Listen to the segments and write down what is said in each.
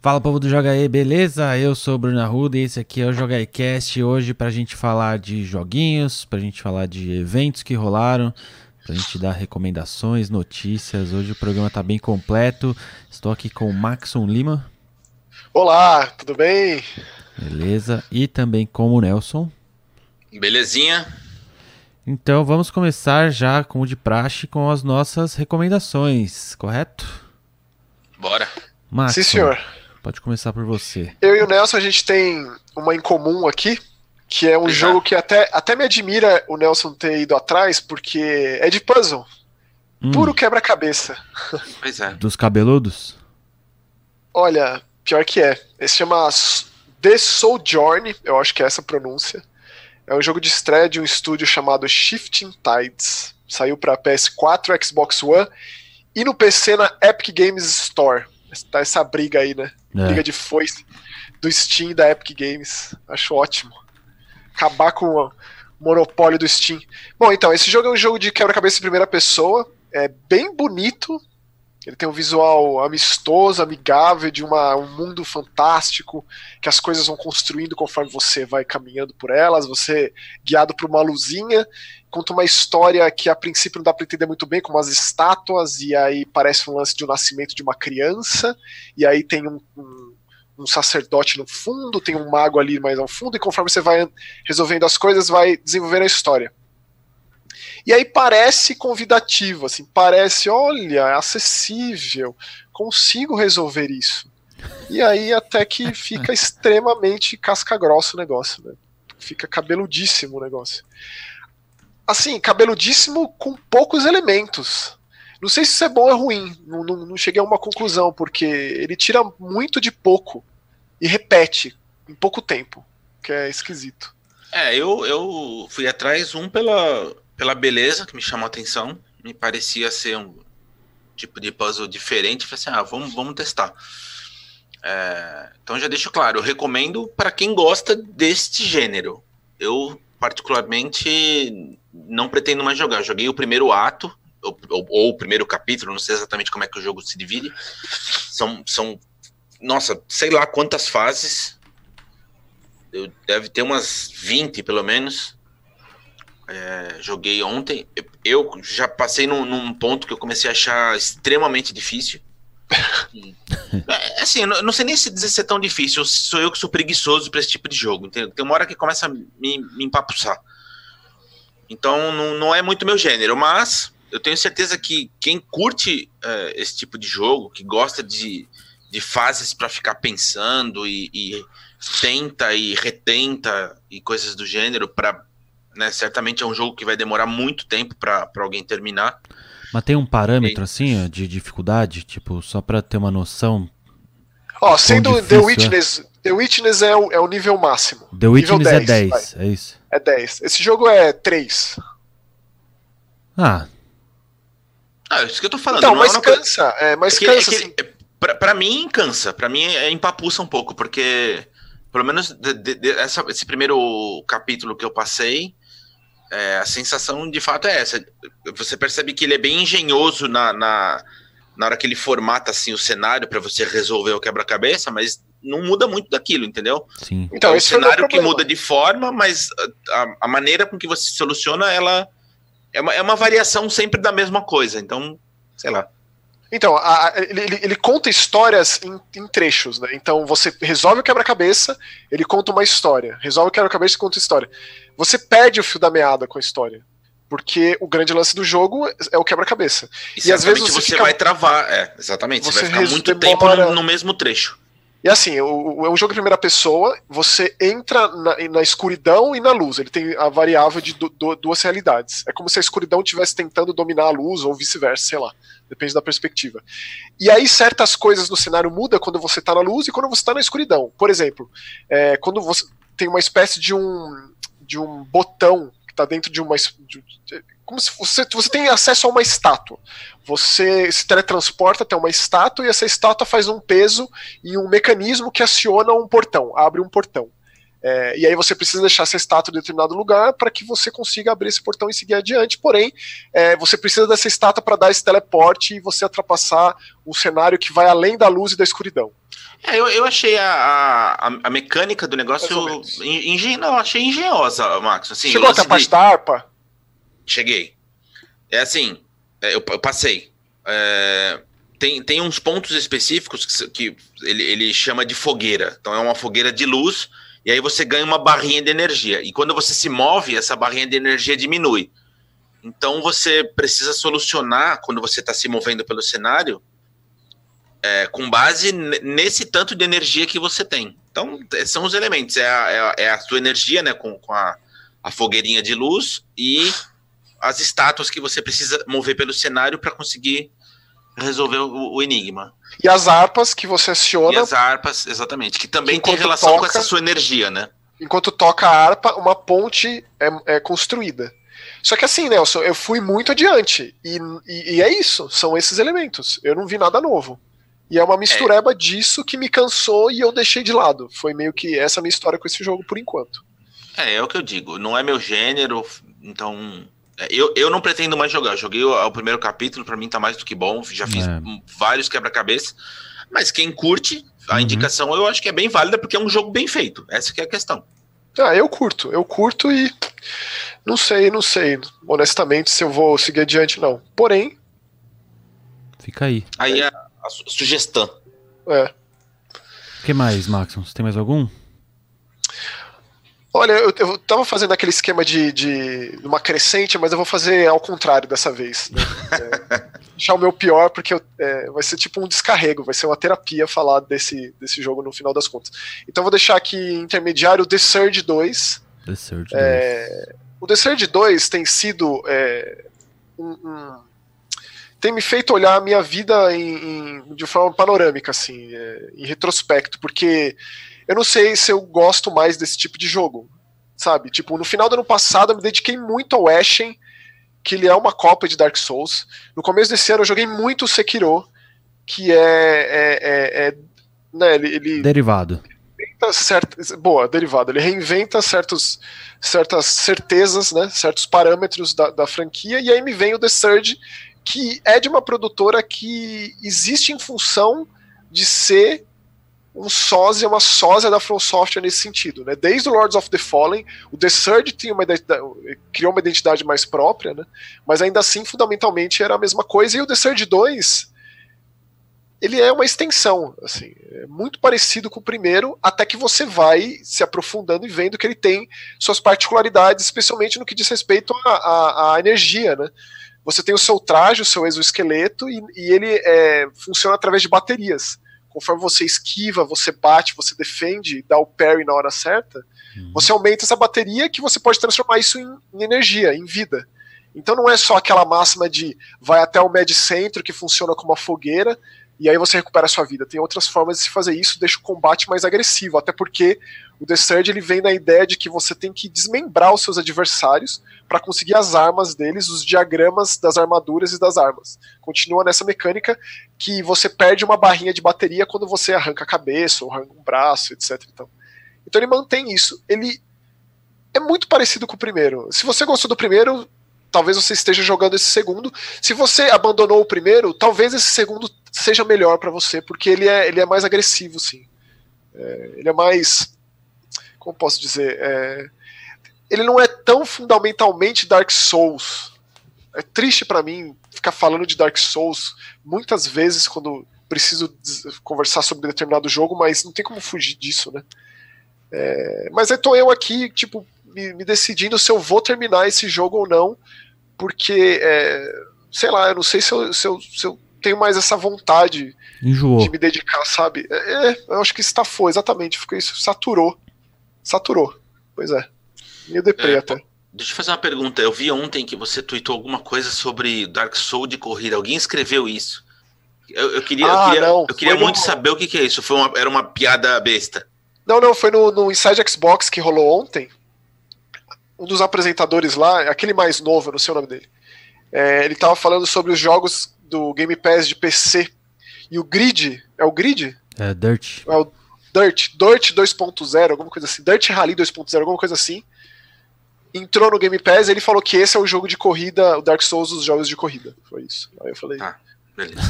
Fala povo do Joga aí, beleza? Eu sou o Bruno Arruda e esse aqui é o Joga Cast. Hoje pra gente falar de joguinhos, pra gente falar de eventos que rolaram, pra gente dar recomendações, notícias. Hoje o programa tá bem completo. Estou aqui com o Maxon Lima. Olá, tudo bem? Beleza. E também com o Nelson. Belezinha. Então vamos começar já, como de praxe, com as nossas recomendações, correto? Bora. Maxon, Sim, senhor. Pode começar por você. Eu e o Nelson, a gente tem uma em comum aqui, que é um Exato. jogo que até, até me admira o Nelson ter ido atrás, porque é de puzzle. Hum, Puro quebra-cabeça. Pois é. Dos cabeludos? Olha, pior que é. Esse chama The Sojourn, eu acho que é essa a pronúncia. É um jogo de estreia de um estúdio chamado Shifting Tides. Saiu para PS4, Xbox One e no PC na Epic Games Store. Tá essa briga aí, né? É. Briga de foice do Steam da Epic Games. Acho ótimo. Acabar com o monopólio do Steam. Bom, então, esse jogo é um jogo de quebra-cabeça em primeira pessoa. É bem bonito. Ele tem um visual amistoso, amigável, de uma, um mundo fantástico, que as coisas vão construindo conforme você vai caminhando por elas, você guiado por uma luzinha, conta uma história que a princípio não dá para entender muito bem, com umas estátuas, e aí parece um lance de um nascimento de uma criança, e aí tem um, um, um sacerdote no fundo, tem um mago ali mais ao fundo, e conforme você vai resolvendo as coisas, vai desenvolvendo a história. E aí parece convidativo, assim, parece, olha, é acessível, consigo resolver isso. E aí até que fica extremamente casca-grossa o negócio, né? Fica cabeludíssimo o negócio. Assim, cabeludíssimo com poucos elementos. Não sei se isso é bom ou é ruim, não, não, não cheguei a uma conclusão, porque ele tira muito de pouco e repete em pouco tempo, que é esquisito. É, eu, eu fui atrás, um pela, pela beleza, que me chamou a atenção. Me parecia ser um tipo de puzzle diferente. Falei assim, ah, vamos, vamos testar. É, então já deixo claro, eu recomendo para quem gosta deste gênero. Eu, particularmente, não pretendo mais jogar. Joguei o primeiro ato, ou, ou- ou o primeiro capítulo, não sei exatamente como é que o jogo se divide. São, são nossa, sei lá quantas fases. Eu, deve ter umas 20, pelo menos. É, joguei ontem. Eu já passei num, num ponto que eu comecei a achar extremamente difícil. E- é, assim, eu não, sei nem se dizer se é tão difícil. Sou eu que sou preguiçoso para esse tipo de jogo. Entendeu? Tem uma hora que começa a me, me empapuçar. Então não, não é muito meu gênero, mas eu tenho certeza que quem curte é, esse tipo de jogo, que gosta de, de fases para ficar pensando e, e tenta e retenta e coisas do gênero para né, certamente é um jogo que vai demorar muito tempo para alguém terminar. Mas tem um parâmetro assim, de dificuldade, tipo, só pra ter uma noção. Ó, sendo difícil, The é? Witness, The Witness é o, é o nível máximo. The Nível Witness é 10, 10, é isso? É 10. Esse jogo é 3. Ah, Ah, isso que eu tô falando. Então, não é mas uma cansa. É, mas É que- cansa, é que, assim. é, pra, pra mim, cansa. Pra mim, é, empapuça um pouco, porque, pelo menos, de- de- de- essa- esse primeiro capítulo que eu passei, é, a sensação de fato é essa. Você percebe que ele é bem engenhoso na, na, na hora que ele formata assim, o cenário pra você resolver o quebra-cabeça, mas não muda muito daquilo, entendeu? sim. Então, é um cenário que muda de forma, mas a, a maneira com que você soluciona, ela é uma, é uma variação sempre da mesma coisa. Então, sei lá. Então, a- ele, ele- conta histórias em, em trechos, né? Então você resolve o quebra-cabeça, ele conta uma história. Resolve o quebra-cabeça e conta história. Você perde o fio da meada com a história. Porque o grande lance do jogo é o quebra-cabeça. E, E às vezes você você, fica- vai travar, é, exatamente. Você, Você vai ficar muito demora- tempo no, no mesmo trecho. E assim, é um jogo em primeira pessoa, você entra na, na escuridão e na luz. Ele tem a variável de du- du- duas realidades. É como se a escuridão estivesse tentando dominar a luz, ou vice-versa, sei lá. Depende da perspectiva. E aí, certas coisas no cenário mudam quando você tá na luz e quando você tá na escuridão. Por exemplo, é, quando você tem uma espécie de um, de um botão que tá dentro de uma. de- como se você, você tem acesso a uma estátua. Você se teletransporta até uma estátua e essa estátua faz um peso e um mecanismo que aciona um portão, abre um portão. É, e aí você precisa deixar essa estátua em determinado lugar para que você consiga abrir esse portão e seguir adiante. Porém, é, você precisa dessa estátua para dar esse teleporte e você ultrapassar um cenário que vai além da luz e da escuridão. É, eu, eu achei a, a, a mecânica do negócio engen, não, achei engenhosa, Max. Assim, Chegou até a parte de... da harpa? Cheguei. É assim, é, eu, eu passei. É, tem, tem uns pontos específicos que, que ele, ele chama de fogueira. Então é uma fogueira de luz e aí você ganha uma barrinha de energia. E quando você se move, essa barrinha de energia diminui. Então você precisa solucionar, quando você está se movendo pelo cenário, é, com base nesse tanto de energia que você tem. Então, é, são os elementos: é a, é a, é a sua energia, né, com, com a, a fogueirinha de luz e as estátuas que você precisa mover pelo cenário para conseguir resolver o, o, enigma. E as harpas que você aciona. E as harpas, exatamente, que também tem relação toca, com essa sua energia, né? Enquanto toca a harpa, uma ponte é, é construída. Só que assim, Nelson, eu fui muito adiante. E, e, e, é isso, são esses elementos. Eu não vi nada novo. E é uma mistureba é. disso que me cansou e eu deixei de lado. Foi meio que essa minha história com esse jogo por enquanto. É, é o que eu digo. Não é meu gênero, então é, eu, eu não pretendo mais jogar. Eu joguei o, o primeiro capítulo, para mim tá mais do que bom. Já fiz é. vários quebra-cabeça. Mas quem curte, a uhum. indicação eu acho que é bem válida, porque é um jogo bem feito. Essa que é a questão. Ah, eu curto. Eu curto e não sei, não sei, honestamente, se eu vou seguir adiante, não. Porém. Fica aí. Aí a, a sugestão. É. O que mais, Maximus? Tem mais algum? Olha, eu, eu tava fazendo aquele esquema de, de uma crescente, mas eu vou fazer ao contrário dessa vez. Né? É, deixar o meu pior, porque eu, é, vai ser tipo um descarrego, vai ser uma terapia falar desse, desse jogo no final das contas. Então vou deixar aqui intermediário The Surge 2. The Surge 2. É, o The Surge 2 tem sido é, um, um, tem me feito olhar a minha vida em, em, de forma panorâmica, assim, é, em retrospecto, porque eu não sei se eu gosto mais desse tipo de jogo, sabe? Tipo, no final do ano passado eu me dediquei muito ao Ashen, que ele é uma cópia de Dark Souls. No começo desse ano eu joguei muito o Sekiro, que é, é, é, é né, ele, ele derivado. Certas, boa, derivado. Ele reinventa certos, certas certezas, né, certos parâmetros da, da franquia, e aí me vem o The Surge, que é de uma produtora que existe em função de ser um sósia, uma sósia da From Software nesse sentido, né? Desde o Lords of the Fallen, o The Surge tinha uma criou uma identidade mais própria, né? Mas ainda assim, fundamentalmente, era a mesma coisa. E o The Surge 2, ele é uma extensão, assim, é muito parecido com o primeiro, até que você vai se aprofundando e vendo que ele tem suas particularidades, especialmente no que diz respeito à, à energia, né? Você tem o seu traje, o seu exoesqueleto, e, e ele é, funciona através de baterias conforme você esquiva, você bate, você defende, dá o parry na hora certa, uhum. você aumenta essa bateria que você pode transformar isso em, em, energia, em vida. Então não é só aquela máxima de vai até o med centro que funciona como uma fogueira e aí você recupera a sua vida. Tem outras formas de se fazer isso, deixa o combate mais agressivo, até porque o The Surge ele vem na ideia de que você tem que desmembrar os seus adversários para conseguir as armas deles, os diagramas das armaduras e das armas. Continua nessa mecânica que você perde uma barrinha de bateria quando você arranca a cabeça ou arranca um braço, etc. Então, então ele mantém isso. Ele é muito parecido com o primeiro. Se você gostou do primeiro, talvez você esteja jogando esse segundo. Se você abandonou o primeiro, talvez esse segundo seja melhor para você, porque ele é, ele é mais agressivo, sim. É, ele é mais. Como posso dizer? É, ele não é tão fundamentalmente Dark Souls. É triste para mim ficar falando de Dark Souls muitas vezes quando preciso conversar sobre determinado jogo, mas não tem como fugir disso, né? É, mas aí tô eu aqui, tipo, me, me, decidindo se eu vou terminar esse jogo ou não, porque, é, sei lá, eu não sei se eu, se eu, se eu tenho mais essa vontade Enjoou. de me dedicar, sabe? É, é eu acho que estafou, exatamente. Ficou isso, saturou. Saturou. Pois é. Meio deprê é, até. Deixa eu fazer uma pergunta. Eu vi ontem que você tweetou alguma coisa sobre Dark Souls de corrida. Alguém escreveu isso? Eu, eu queria, ah, eu queria, não, eu queria muito no... saber o que, que, é isso. Foi uma, era uma piada besta. Não, não, foi no, no Inside Xbox que rolou ontem. Um dos apresentadores lá, aquele mais novo, eu não sei o nome dele. É, ele tava falando sobre os jogos do Game Pass de PC. E o Grid, é o Grid? É, Dirt. É o Dirt, Dirt 2.0, alguma coisa assim, Dirt Rally 2.0, alguma coisa assim. Entrou no Game Pass e ele falou que esse é o jogo de corrida, o Dark Souls dos jogos de corrida. Foi isso. Aí eu falei. Tá, beleza.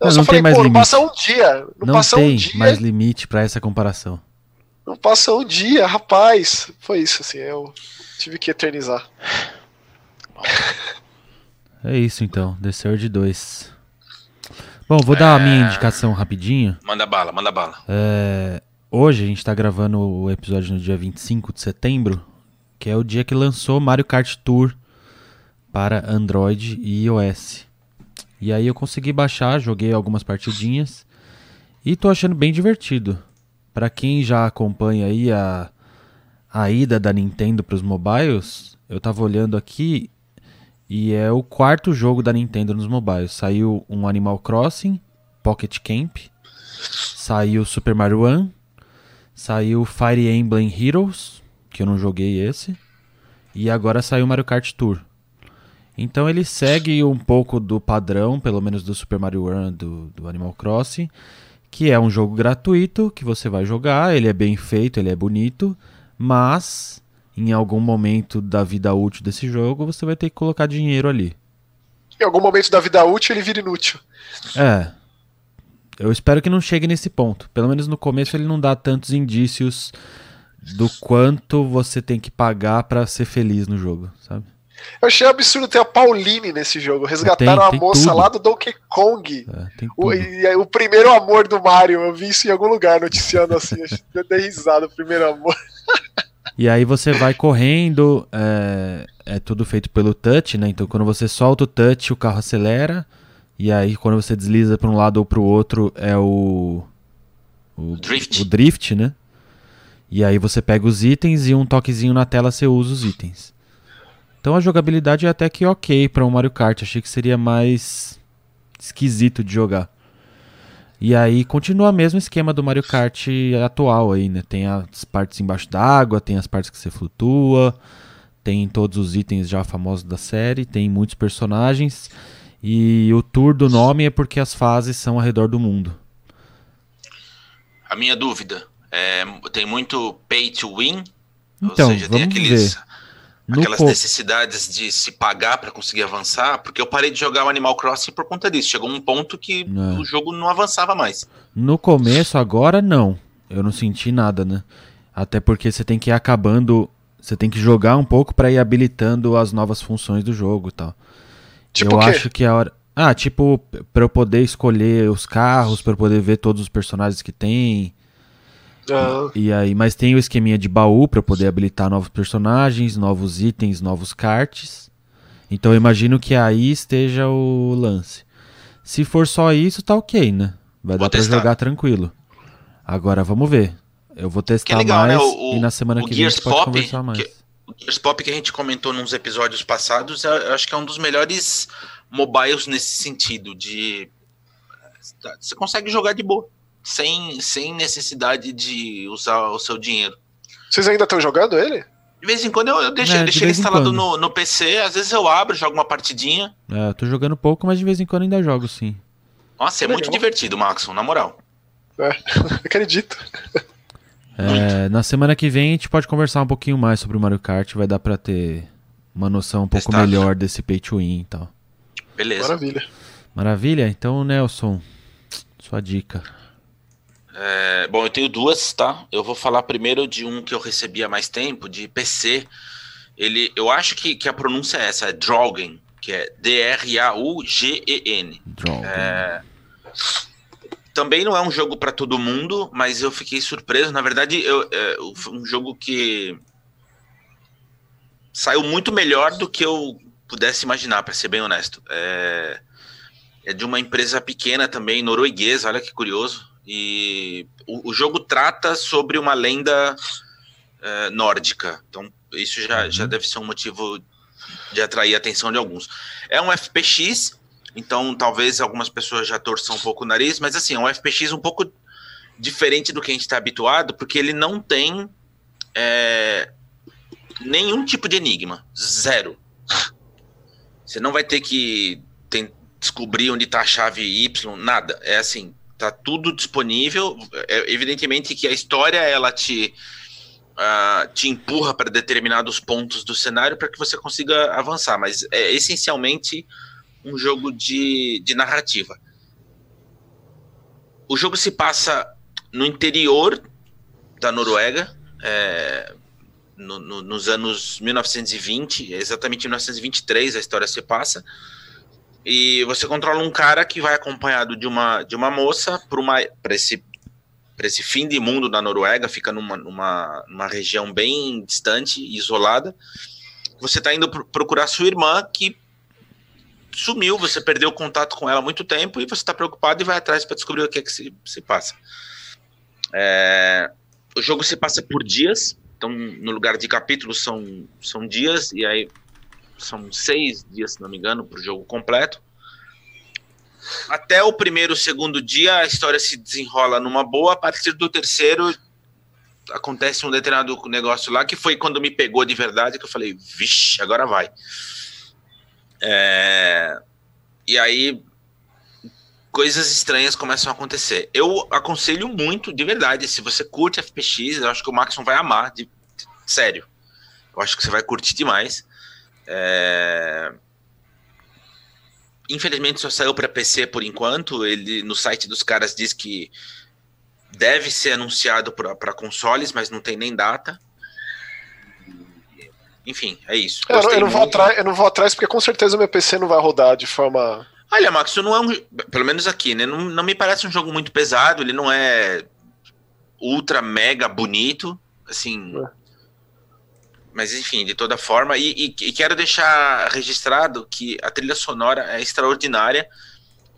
Eu Não, só não falei, tem mais pô, não limite. passa um dia. Não, Não passa tem um dia. mais limite pra essa comparação. Não passa um dia, rapaz. Foi isso, assim, eu tive que eternizar. É isso então, The Surge 2. Bom, vou dar a minha É. indicação rapidinho. Manda bala, manda bala. É, hoje a gente tá gravando o episódio no dia 25 de setembro, que é o dia que lançou Mario Kart Tour para Android e iOS. E aí eu consegui baixar, joguei algumas partidinhas e tô achando bem divertido. Pra quem já acompanha aí a, a ida da Nintendo pros mobiles, eu tava olhando aqui e é o quarto jogo da Nintendo nos mobiles. Saiu um Animal Crossing, Pocket Camp, Saiu Super Mario Run. Saiu Fire Emblem Heroes, que eu não joguei esse. E agora saiu Mario Kart Tour. Então ele segue um pouco do padrão, pelo menos do Super Mario Run do, do Animal Crossing, que é um jogo gratuito que você vai jogar, ele é bem feito, ele é bonito, mas em algum momento da vida útil desse jogo você vai ter que colocar dinheiro ali. Em algum momento da vida útil ele vira inútil. É. Eu espero que não chegue nesse ponto. Pelo menos no começo ele não dá tantos indícios do quanto você tem que pagar pra ser feliz no jogo, sabe? Eu achei absurdo ter a Pauline nesse jogo. Resgataram Tem- a tem moça tudo. lá do Donkey Kong. É, O, e o primeiro amor do Mario. Eu vi isso em algum lugar noticiando assim. acho que eu dei risada, o primeiro amor. E aí você vai correndo, é, é tudo feito pelo touch, né? Então quando você solta o touch, o carro acelera. E aí quando você desliza pra um lado ou pro outro é o o Drift. o drift, né? E aí você pega os itens e um toquezinho na tela você usa os itens. Então a jogabilidade é até que ok pra um Mario Kart. Achei que seria mais esquisito de jogar. E aí continua o mesmo esquema do Mario Kart atual aí, né? Tem as partes embaixo d'água, tem as partes que você flutua, tem todos os itens já famosos da série, tem muitos personagens. E o tour do nome é porque as fases são ao redor do mundo. A minha dúvida é, tem muito pay to win? Então, Ou seja, tem aqueles, ver. No aquelas co- necessidades de se pagar para conseguir avançar, porque eu parei de jogar o Animal Crossing por conta disso. Chegou um ponto que É. o jogo não avançava mais. No começo, agora não. Eu não senti nada, né? Até porque você tem que ir acabando. Você tem que jogar um pouco pra ir habilitando as novas funções do jogo e tal. Tipo eu acho que a hora. Ah, tipo, p- pra eu poder escolher os carros, pra eu poder ver todos os personagens que tem. Ah, E aí, mas tem o esqueminha de baú pra eu poder habilitar novos personagens, novos itens, novos karts. Então eu imagino que aí esteja o lance. Se for só isso, tá ok, né? Vai Vou dar pra testar. jogar tranquilo. Agora vamos ver. Eu vou testar legal, né? mais O- e na semana que vem a gente pode Pop, conversar mais. que- O Gears Pop que a gente comentou nos episódios passados, eu eu acho que é um dos melhores mobiles nesse sentido, de você consegue jogar de boa, sem, sem necessidade de usar o seu dinheiro. vocês ainda estão jogando ele? De vez em quando eu, eu deixo, É, de deixo ele instalado no, no PC, às vezes eu abro, jogo uma partidinha. É, eu tô jogando pouco, mas de vez em quando ainda jogo, sim. Nossa, é Legal. muito divertido, Maxon, na moral. É, acredito. É, na semana que vem a gente pode conversar um pouquinho mais sobre o Mario Kart. Vai dar pra ter uma noção um pouco Testar. melhor desse pay to win e tal. Beleza. Maravilha. Maravilha? Então, Nelson, sua dica. É, bom, eu tenho duas, tá? Eu vou falar primeiro de um que eu recebi há mais tempo, de PC. Ele, eu acho que, que a pronúncia é essa, é Drogen, que é D-R-A-U-G-E-N. Draw. Também não é um jogo para todo mundo, mas eu fiquei surpreso. Na verdade, eu, é foi um jogo que saiu muito melhor do que eu pudesse imaginar, para ser bem honesto. É, é de uma empresa pequena também, norueguesa, olha que curioso. E o, o jogo trata sobre uma lenda é, nórdica. Então, isso já, já deve ser um motivo de atrair a atenção de alguns. É um FPX, então talvez algumas pessoas já torçam um pouco o nariz, mas assim, é um FPX um pouco diferente do que a gente está habituado, porque ele não tem é, nenhum tipo de enigma. Zero. Você não vai ter que tem- descobrir onde está a chave Y, nada. É assim, tá tudo disponível. É, evidentemente que a história ela te uh, te empurra para determinados pontos do cenário para que você consiga avançar, mas é essencialmente um jogo de, de narrativa. O jogo se passa no interior da Noruega, é, no, no, nos anos 1920, exatamente em 1923 a história se passa. E você controla um cara que vai acompanhado de uma, de uma moça para esse, esse fim de mundo da Noruega, fica numa, numa, numa região bem distante e isolada. Você está indo procurar sua irmã que sumiu, você perdeu contato com ela há muito tempo e você está preocupado e vai atrás para descobrir o que é que se, se passa. É, o jogo se passa por dias, então no lugar de capítulos são, são dias, e aí são seis dias, se não me engano, para o jogo completo. Até o primeiro, segundo dia, a história se desenrola numa boa. A partir do terceiro, acontece um determinado negócio lá que foi quando me pegou de verdade, que eu falei, vixe, agora vai. É... E aí, coisas estranhas começam a acontecer. Eu aconselho muito, de verdade, se você curte FPX, eu acho que o Maxon vai amar, de... sério. Eu acho que você vai curtir demais. É... Infelizmente só saiu para PC por enquanto. Ele no site dos caras diz que deve ser anunciado para consoles, mas não tem nem data. Enfim, é isso. Eu, eu, não vou atrás, eu não vou atrás porque com certeza meu PC não vai rodar de forma. Olha, Max, não é um. Pelo menos aqui, né? Não, não me parece um jogo muito pesado. Ele não é ultra mega bonito. Assim. É mas enfim, de toda forma, e, e, e, quero deixar registrado que a trilha sonora é extraordinária.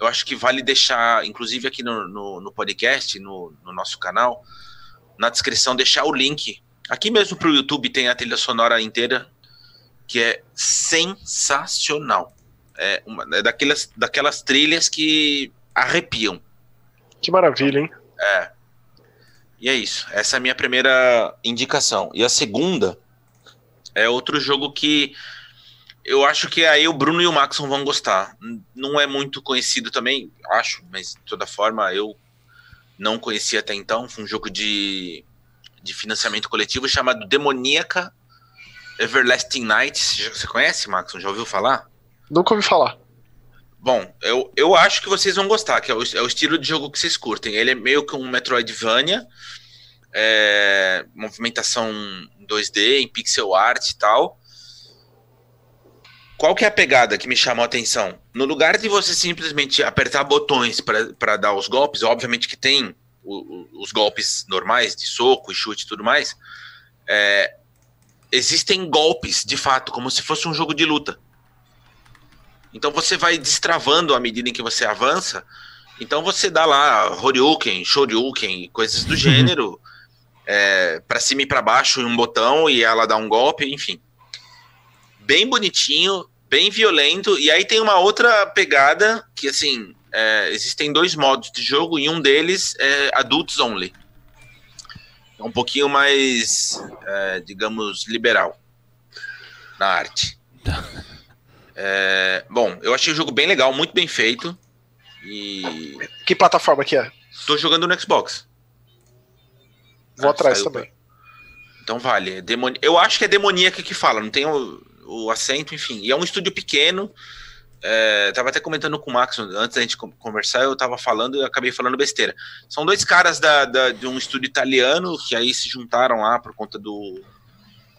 Eu acho que vale deixar, inclusive aqui no, no, no podcast, no, no, nosso canal, na descrição, deixar o link. Aqui mesmo para o YouTube tem a trilha sonora inteira, que é sensacional. É, uma, é daquelas, daquelas trilhas que arrepiam. Que maravilha, hein? É. E é isso. Essa é a minha primeira indicação. E a segunda é outro jogo que eu acho que aí o Bruno e o Maxon vão gostar. Não é muito conhecido também, acho, mas de toda forma eu não conhecia até então. Foi um jogo de, de financiamento coletivo chamado Demoníaca Everlasting Nights. Você conhece, Maxon? Já ouviu falar? Nunca ouvi falar. Bom, eu, eu acho que vocês vão gostar, que é o, é o estilo de jogo que vocês curtem. Ele é meio que um Metroidvania, é, movimentação 2D, em pixel art e tal. Qual que é a pegada que me chamou a atenção? No lugar de você simplesmente apertar botões para dar os golpes, obviamente que tem o, o, os golpes normais de soco e chute e tudo mais, é, existem golpes, de fato, como se fosse um jogo de luta. Então você vai destravando à medida em que você avança. Então você dá lá Horyuken, Shoryuken, coisas do gênero é, para cima e para baixo em um botão e ela dá um golpe, enfim. Bem bonitinho, bem violento. E aí tem uma outra pegada que, assim, é, existem dois modos de jogo e um deles é Adults Only. É um pouquinho mais, é, digamos, liberal na arte. É, bom, eu achei o jogo bem legal, muito bem feito. E. Que plataforma que é? Tô jogando no Xbox. Vou ah, atrás também. Pra... Então vale. É demoni... Eu acho que é demoníaca que fala, não tem o, o acento, enfim. E é um estúdio pequeno. É, tava até comentando com o Max antes da gente conversar, eu tava falando e acabei falando besteira. São dois caras da, da, de um estúdio italiano que aí se juntaram lá por conta do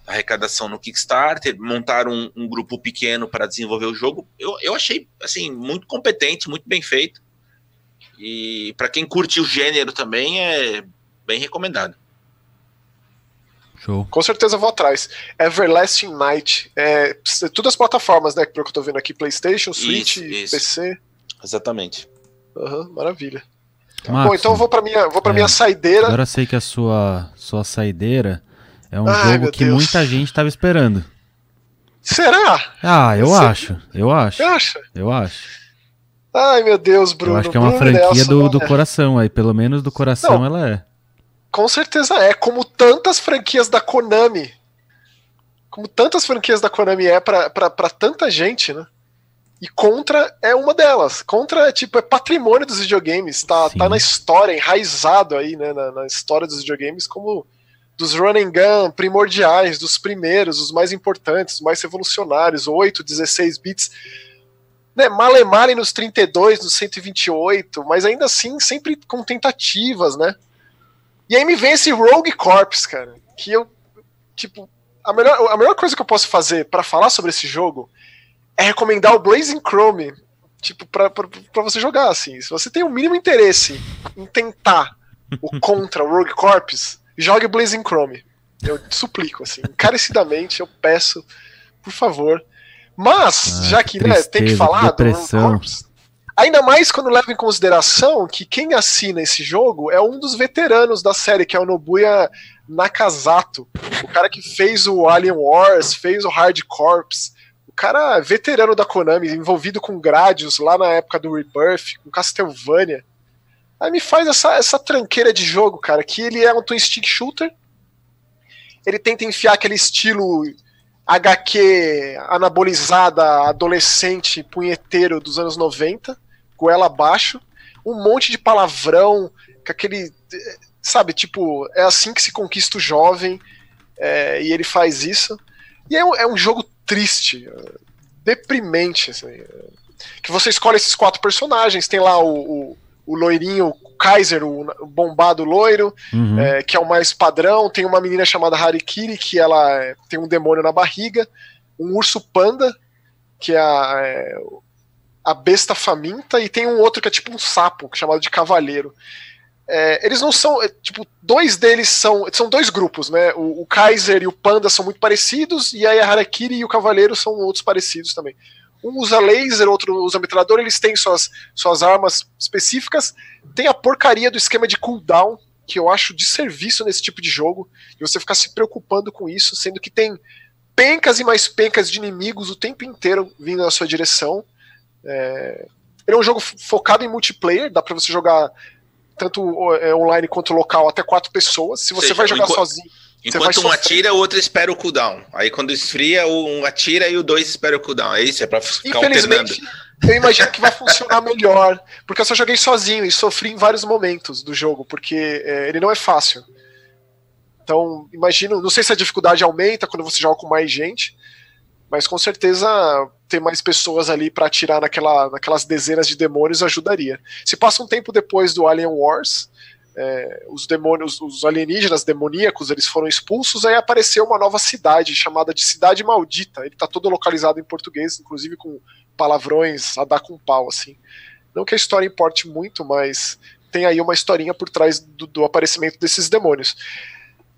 arrecadação no Kickstarter, montaram um, um grupo pequeno para desenvolver o jogo. Eu, eu achei assim muito competente, muito bem feito. E para quem curte o gênero também é bem recomendado. Show. Com certeza vou atrás. Everlasting Night. É, todas as plataformas, né? Pelo que eu tô vendo aqui: PlayStation, Switch, isso, isso. PC. Exatamente. Uhum, maravilha. Marcos, Bom, então eu vou pra minha, vou pra é, minha saideira. Agora eu sei que a sua, sua saideira é um Ai, jogo que Deus. muita gente tava esperando. Será? Ah, eu Você... acho. Eu acho. Você acha? Eu acho. Ai, meu Deus, Bruno. Eu acho que é uma Bruno franquia Nelson, do, do coração aí. Pelo menos do coração Não. ela é. Com certeza é, como tantas franquias da Konami. Como tantas franquias da Konami é pra tanta gente, né? E Contra é uma delas. Contra é tipo é patrimônio dos videogames, tá, tá na história, enraizado aí, né, na, na, história dos videogames como dos run and gun primordiais, dos primeiros, os mais importantes, os mais revolucionários, 8, 16 bits. Né, malemarem nos 32, nos 128, mas ainda assim sempre com tentativas, né? E aí me vem esse Rogue Corps, cara, que eu tipo, a melhor, a melhor coisa que eu posso fazer para falar sobre esse jogo é recomendar o Blazing Chrome, tipo, pra, pra, pra, você jogar, assim. Se você tem o mínimo interesse em tentar o contra o Rogue Corps, jogue Blazing Chrome. Eu suplico, assim, encarecidamente, eu peço, por favor. Mas, ah, já que né, tem que falar depressão. do Rogue Corps, ainda mais quando leva em consideração que quem assina esse jogo é um dos veteranos da série, que é o Nobuya Nakazato, o cara que fez o Alien Wars, fez o Hard Corps, o cara veterano da Konami, envolvido com Gradius lá na época do Rebirth, com Castlevania. Aí me faz essa, essa tranqueira de jogo, cara, que ele é um twin stick shooter. Ele tenta enfiar aquele estilo HQ anabolizada, adolescente, punheteiro dos anos 90, goela abaixo, um monte de palavrão, com aquele sabe, tipo, é assim que se conquista o jovem, é, e ele faz isso. E é um, é um jogo triste, deprimente, assim, que você escolhe esses quatro personagens, tem lá o, o, o loirinho, o Kaiser, o, bombado loiro, uhum. é, que é o mais padrão, tem uma menina chamada Harikiri, que ela é, tem um demônio na barriga, um urso panda, que é a, é, a besta faminta, e tem um outro que é tipo um sapo, chamado de cavaleiro. É, eles não são. É, tipo, dois deles são. São dois grupos, né? O, o, Kaiser e o Panda são muito parecidos, e aí a Harakiri e o Cavaleiro são outros parecidos também. Um usa laser, outro usa metralhador, eles têm suas, suas armas específicas. Tem a porcaria do esquema de cooldown, que eu acho de serviço nesse tipo de jogo, e você ficar se preocupando com isso, sendo que tem pencas e mais pencas de inimigos o tempo inteiro vindo na sua direção. É... Ele é um jogo focado em multiplayer, dá para você jogar tanto é, online quanto local, até quatro pessoas. Se você seja, vai jogar sozinho. Enquanto um atira, o outro espera o cooldown. Aí quando esfria, um atira e o dois espera o cooldown. É isso, é pra ficar alternando. Eu imagino que vai funcionar melhor. Porque eu só joguei sozinho e sofri em vários momentos do jogo, porque é, ele não é fácil. Então, imagino, não sei se a dificuldade aumenta quando você joga com mais gente, mas com certeza ter mais pessoas ali para atirar naquela, naquelas dezenas de demônios ajudaria. Se passa um tempo depois do Alien Wars, é, os demônios, os alienígenas demoníacos, eles foram expulsos, aí apareceu uma nova cidade chamada de Cidade Maldita. Ele está todo localizado em português, inclusive com palavrões a dar com pau, assim. Não que a história importe muito, mas tem aí uma historinha por trás do, do aparecimento desses demônios.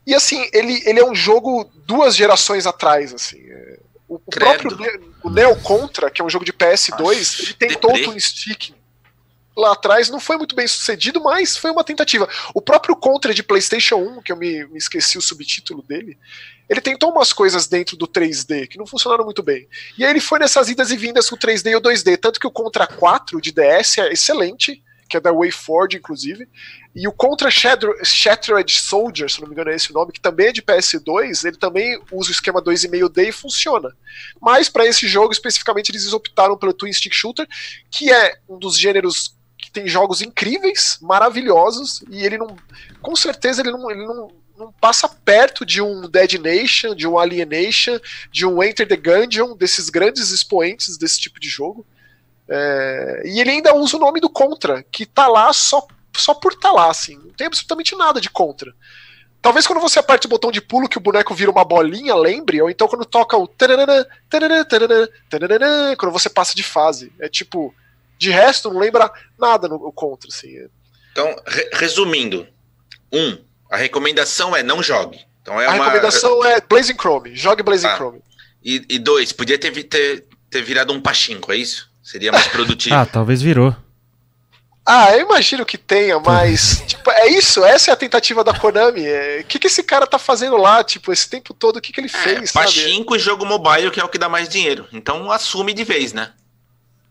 E assim, ele, ele é um jogo duas gerações atrás, assim. É, o, o próprio o Neo Contra, que é um jogo de PS2, Aff, ele tentou o twin stick lá atrás, não foi muito bem sucedido, mas foi uma tentativa. O próprio Contra de PlayStation 1, que eu me, me esqueci o subtítulo dele, ele tentou umas coisas dentro do 3D que não funcionaram muito bem. E aí ele foi nessas idas e vindas com o 3D e o 2D, tanto que o Contra 4 de DS é excelente, que é da WayForward, inclusive. E o Contra Shattered Soldier, se não me engano é esse o nome, que também é de PS2, ele também usa o esquema 2,5D e funciona. Mas para esse jogo especificamente eles optaram pelo Twin Stick Shooter, que é um dos gêneros tem jogos incríveis, maravilhosos, e ele não. Com certeza ele não, ele não, não passa perto de um Dead Nation, de um Alienation, de um Enter the Gungeon, desses grandes expoentes desse tipo de jogo. É, e ele ainda usa o nome do Contra, que tá lá só, só por tá lá, assim. Não tem absolutamente nada de Contra. Talvez quando você aperte o botão de pulo que o boneco vira uma bolinha, lembre, ou então quando toca o taranana, taranana, taranana, quando você passa de fase. É tipo, de resto não lembra nada no Contra, assim. Então, re resumindo, um, a recomendação é não jogue. Então é a uma... recomendação é Blazing Chrome, jogue Blazing ah, Chrome. E, e, dois, podia ter, ter, ter virado um pachinko, é isso? Seria mais produtivo. ah, talvez virou. Ah, eu imagino que tenha, mas tipo, é isso, essa é a tentativa da Konami. O é, que, que esse cara tá fazendo lá, tipo, esse tempo todo, o que, que ele é, fez? Pachinko e jogo mobile, que é o que dá mais dinheiro. Então assume de vez, né?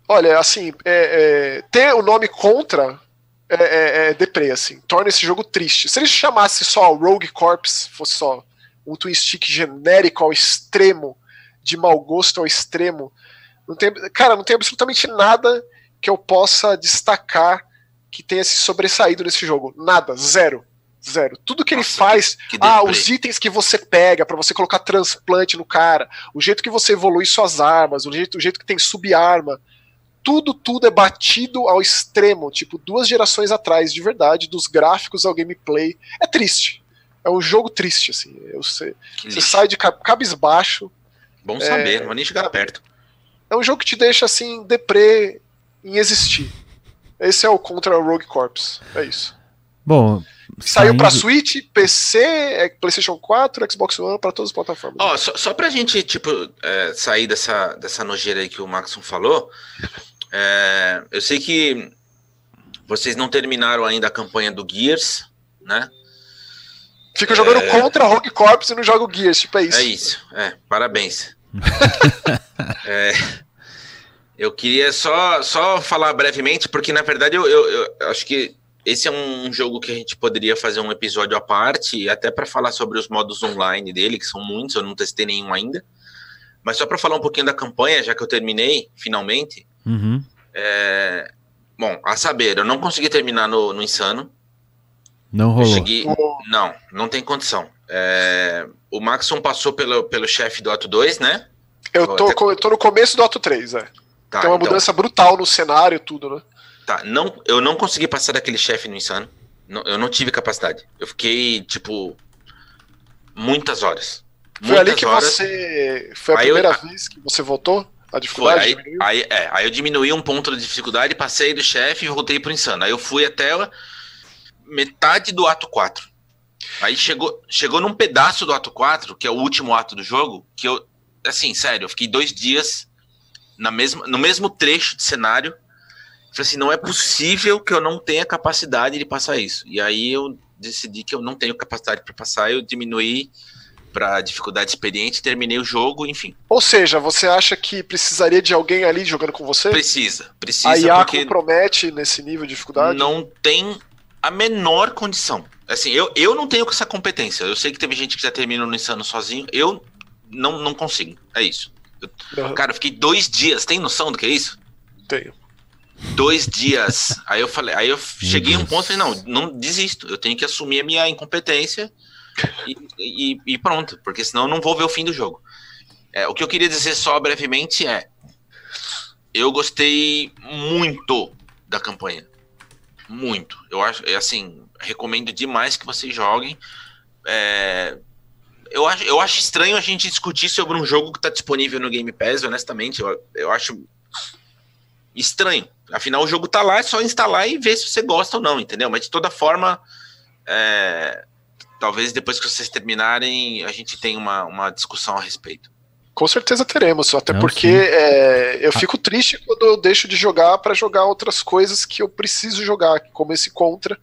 Olha, assim, é, é, ter o nome contra é, é, é deprê, assim, torna esse jogo triste. Se ele chamasse só Rogue Corps, fosse só um twin stick genérico ao extremo, de mau gosto ao extremo, Não tem, cara, não tem absolutamente nada que eu possa destacar que tenha se sobressaído nesse jogo. Nada, zero. Zero. Tudo que Nossa, ele faz, que, que ah, os itens que você pega para você colocar transplante no cara, o jeito que você evolui suas armas, o jeito, o jeito que tem subarma, tudo, tudo é batido ao extremo, tipo, duas gerações atrás, de verdade, dos gráficos ao gameplay. É triste. É um jogo triste, assim. Eu sei, você sai de cabisbaixo. Bom saber, é, não vou nem chegar perto. É um jogo que te deixa, assim, deprê em existir. Esse é o Contra Rogue Corps. É isso. Bom, Saiu Saindo... para Switch, PC, é, PlayStation 4, Xbox One, para todas as plataformas. Ó, oh, só, só pra gente, tipo, é, sair dessa, dessa nojeira aí que o Maxon falou, é, eu sei que vocês não terminaram ainda a campanha do Gears, né? Fica jogando é... contra Rogue Corps e não joga o Gears, tipo, é isso. É isso, é, parabéns. é, eu queria só, só falar brevemente, porque na verdade eu, eu, eu acho que esse é um jogo que a gente poderia fazer um episódio à parte, até para falar sobre os modos online dele, que são muitos, eu não testei nenhum ainda. Mas só para falar um pouquinho da campanha, já que eu terminei, finalmente. Uhum. É... Bom, a saber, eu não consegui terminar no, no Insano. Não rolou. Cheguei... Não, não tem condição. É... O Maxon passou pelo, pelo chefe do Ato 2, né? Eu tô, até... eu tô no começo do Ato 3, é. Tá, tem uma então... mudança brutal no cenário e tudo, né? Tá, não, eu não consegui passar daquele chefe no Insano. Não, eu não tive capacidade. Eu fiquei, tipo, muitas horas. Foi muitas ali que horas. você. Foi a aí primeira eu, vez que você voltou? A dificuldade? Foi, aí, aí, é, aí eu diminuí um ponto de dificuldade, passei do chefe e voltei pro Insano. Aí eu fui até metade do ato 4. Aí chegou, chegou num pedaço do ato 4, que é o último ato do jogo, que eu, assim, sério, eu fiquei dois dias na mesma, no mesmo trecho de cenário Falei assim, não é possível que eu não tenha capacidade de passar isso. E aí eu decidi que eu não tenho capacidade para passar, eu diminuí para dificuldade experiente, terminei o jogo, enfim. Ou seja, você acha que precisaria de alguém ali jogando com você? Precisa, precisa. A IA porque compromete nesse nível de dificuldade? Não tem a menor condição. Assim, eu, eu não tenho essa competência. Eu sei que teve gente que já terminou no Insano sozinho. Eu não, não consigo. É isso. Eu, uhum. Cara, eu fiquei dois dias. Tem noção do que é isso? Tenho dois dias. Aí eu falei, aí eu cheguei a um ponto e falei, não, não desisto, eu tenho que assumir a minha incompetência e, e, e, pronto, porque senão eu não vou ver o fim do jogo. É, o que eu queria dizer só brevemente é, eu gostei muito da campanha, muito. Eu acho, é assim, recomendo demais que vocês joguem. É, eu acho, eu acho estranho a gente discutir sobre um jogo que está disponível no Game Pass, honestamente. Eu, eu acho estranho. Afinal, o jogo tá lá, é só instalar e ver se você gosta ou não, entendeu? Mas de toda forma, é, talvez depois que vocês terminarem, a gente tenha uma, uma discussão a respeito. Com certeza teremos, até não, porque é, eu ah. fico triste quando eu deixo de jogar para jogar outras coisas que eu preciso jogar, como esse Contra.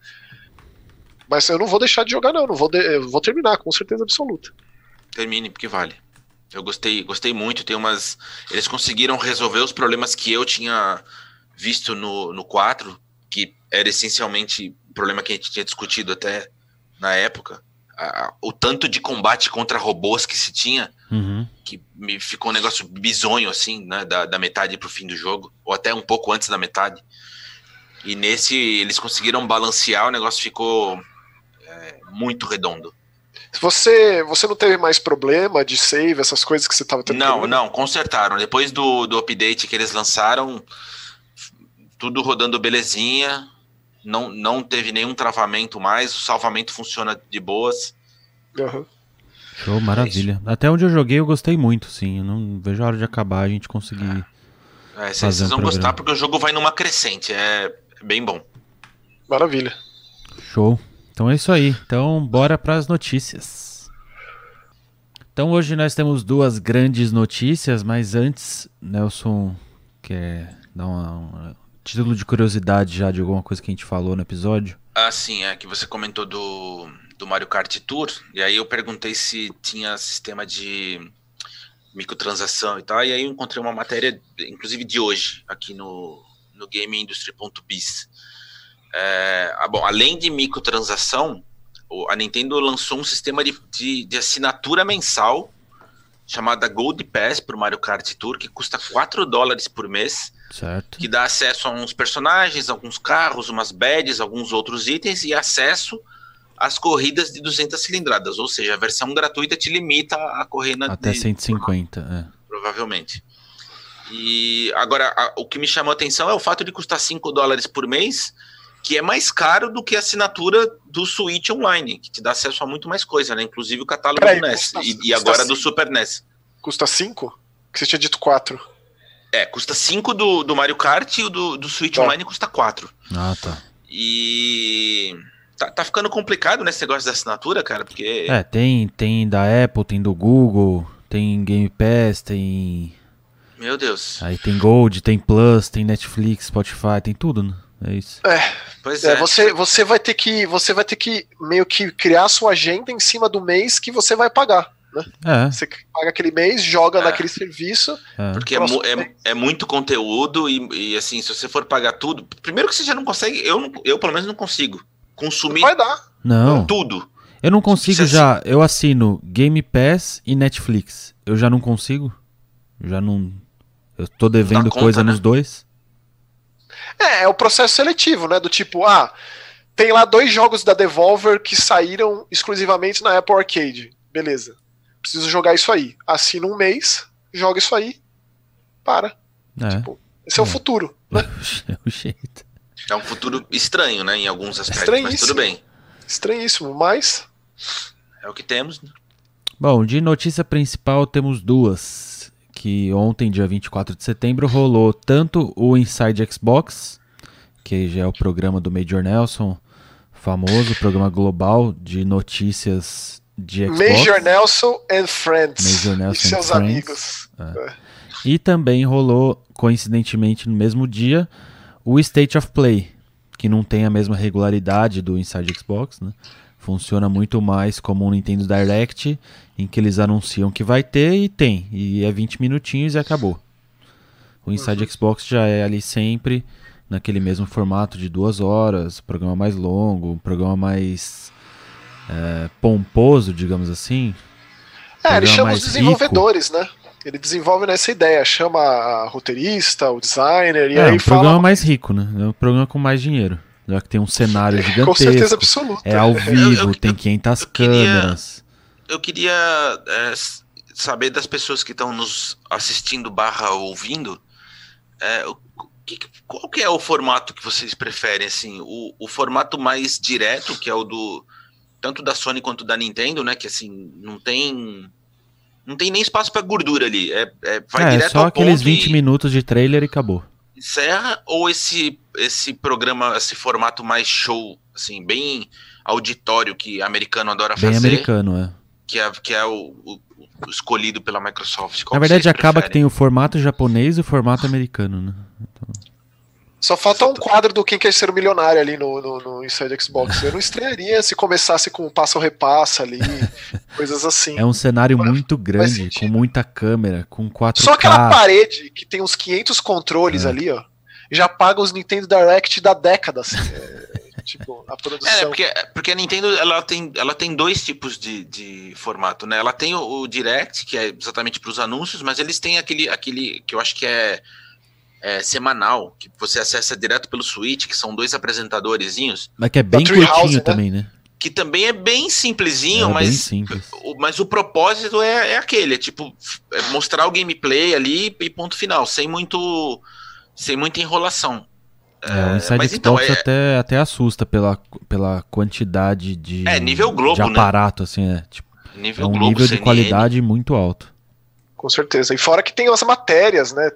Mas eu não vou deixar de jogar, não. não vou, de, eu vou terminar, com certeza absoluta. Termine, porque vale. Eu gostei, gostei muito. Tem umas. Eles conseguiram resolver os problemas que eu tinha visto no, no 4, que era essencialmente o problema que a gente tinha discutido até na época. A, o tanto de combate contra robôs que se tinha, uhum. que me ficou um negócio bizonho, assim, né? Da, da metade pro fim do jogo, ou até um pouco antes da metade. E nesse eles conseguiram balancear, o negócio ficou é, muito redondo. Você, você não teve mais problema de save, essas coisas que você estava tendo? Não, não, consertaram. Depois do, do update que eles lançaram, tudo rodando belezinha, não, não teve nenhum travamento mais, o salvamento funciona de boas. Uhum. Show, maravilha. É Até onde eu joguei eu gostei muito, sim. Eu não vejo a hora de acabar a gente conseguir. É, é vocês um vão programa. gostar porque o jogo vai numa crescente, é bem bom. Maravilha. Show. Então é isso aí. Então bora para as notícias. Então hoje nós temos duas grandes notícias, mas antes, Nelson quer dar uma, título de curiosidade já de alguma coisa que a gente falou no episódio? Ah, sim, é que você comentou do, do Mario Kart Tour, e aí eu perguntei se tinha sistema de microtransação e tal, e aí eu encontrei uma matéria, inclusive de hoje, aqui no, no GameIndustry.biz. É, ah, bom, além de microtransação, a Nintendo lançou um sistema de, de, de assinatura mensal chamada Gold Pass para o Mario Kart Tour, que custa 4 dólares por mês. Certo. Que dá acesso a uns personagens, alguns carros, umas badges, alguns outros itens e acesso às corridas de 200 cilindradas. Ou seja, a versão gratuita te limita a correr na Até de- 150, é. provavelmente. E agora, a- o que me chamou a atenção é o fato de custar 5 dólares por mês, que é mais caro do que a assinatura do Switch Online, que te dá acesso a muito mais coisa, né? Inclusive o catálogo Peraí, do NES custa- e, e custa agora do cinco? Super NES. Custa 5? Que você tinha dito 4. É, custa 5 do, do Mario Kart e o do, do Switch Tá. Online custa 4. Ah, tá. E tá, tá ficando complicado nesse negócio da assinatura, cara, porque É, tem, tem da Apple, tem do Google, tem Game Pass, tem. meu Deus. Aí tem Gold, tem Plus, tem Netflix, Spotify, tem tudo, né? É isso. É, Pois é, é. você, você vai ter que você vai ter que meio que criar a sua agenda em cima do mês que você vai pagar. É, Você paga aquele mês, joga É. naquele serviço. é. Porque é, Próximo é, é muito conteúdo e, e, assim, se você for pagar tudo, primeiro que você já não consegue, eu, não- eu pelo menos não consigo consumir Vai dar. Não, tudo. eu não consigo já. Eu assino Game Pass e Netflix. Eu já não consigo. Já não. Eu tô devendo conta, coisa né? nos dois. É, é o processo seletivo, né? Do tipo, ah, tem lá dois jogos da Devolver que saíram exclusivamente na Apple Arcade. Beleza. Preciso jogar isso aí. Assina um mês, joga isso aí, para. É. Esse é o É. futuro. É o jeito. É um futuro estranho, né, em alguns aspectos, mas tudo bem. Estranhíssimo, mas. É o que temos. né? Bom, de notícia principal temos duas. Que ontem, dia 24 de setembro, rolou tanto o Inside Xbox, que já é o programa do Major Nelson, famoso programa global de notícias de Xbox. Major Nelson and Friends. Major Nelson e seus Friends. amigos. E também rolou, coincidentemente, no mesmo dia, o State of Play, que não tem a mesma regularidade do Inside Xbox, né? Funciona muito mais como um Nintendo Direct, em que eles anunciam que vai ter e tem. E é 20 minutinhos e acabou. O Inside Xbox já é ali sempre naquele mesmo formato de duas horas, programa mais longo, um programa mais é, pomposo, digamos assim. É, ele Programa chama os mais desenvolvedores, né? Ele desenvolve nessa ideia, chama a roteirista, o designer, e é, aí um programa fala. mais rico, né? É um programa com mais dinheiro. Já que tem um cenário Com certeza gigantesco. absoluta. É ao vivo, eu- tem 500 eu queria- câmeras. Eu queria é, saber das pessoas que estão nos assistindo barra ouvindo, é, o que, que- qual que é o formato que vocês preferem, assim, o, o formato mais direto, que é o do tanto da Sony quanto da Nintendo, né, que assim, não tem não tem nem espaço para gordura ali, é, é- vai é, direto só aqueles ponto 20 e minutos de trailer e acabou. encerra, ou esse esse programa, esse formato mais show, assim, bem auditório que americano adora Bem fazer, americano, é. que é, que é o, o- o escolhido pela Microsoft. Na que verdade, acaba que preferem? tem o formato japonês e o formato americano, né? Só falta um quadro do Quem Quer Ser o Milionário ali no, no, no Inside Xbox. Eu não estranharia se começasse com um passa ou repassa ali, coisas assim. É um cenário Faz muito grande, com muita câmera, com 4K. Só aquela parede que tem uns 500 controles É. ali, ó, já paga os Nintendo Direct da década, assim. É, tipo, a É, produção. porque, porque a Nintendo ela tem, ela tem dois tipos de, de formato, né? Ela tem o, o Direct, que é exatamente para os anúncios, mas eles têm aquele, aquele que eu acho que é, é semanal, que você acessa direto pelo Switch, que são dois apresentadorzinhos, Mas que é bem curtinho né? também, né? que também é bem simplesinho, É bem mas, simples. o, mas o propósito é, é aquele, é tipo, é mostrar o gameplay ali e ponto final, sem muito sem muita enrolação. É, o Inside mas Xbox então, é- até, até assusta pela, pela quantidade de, É, nível Globo, de né? aparato, assim, é. Tipo, é Nível um Globo, nível de CNN, qualidade muito alto. Com certeza. E fora que tem as matérias, né?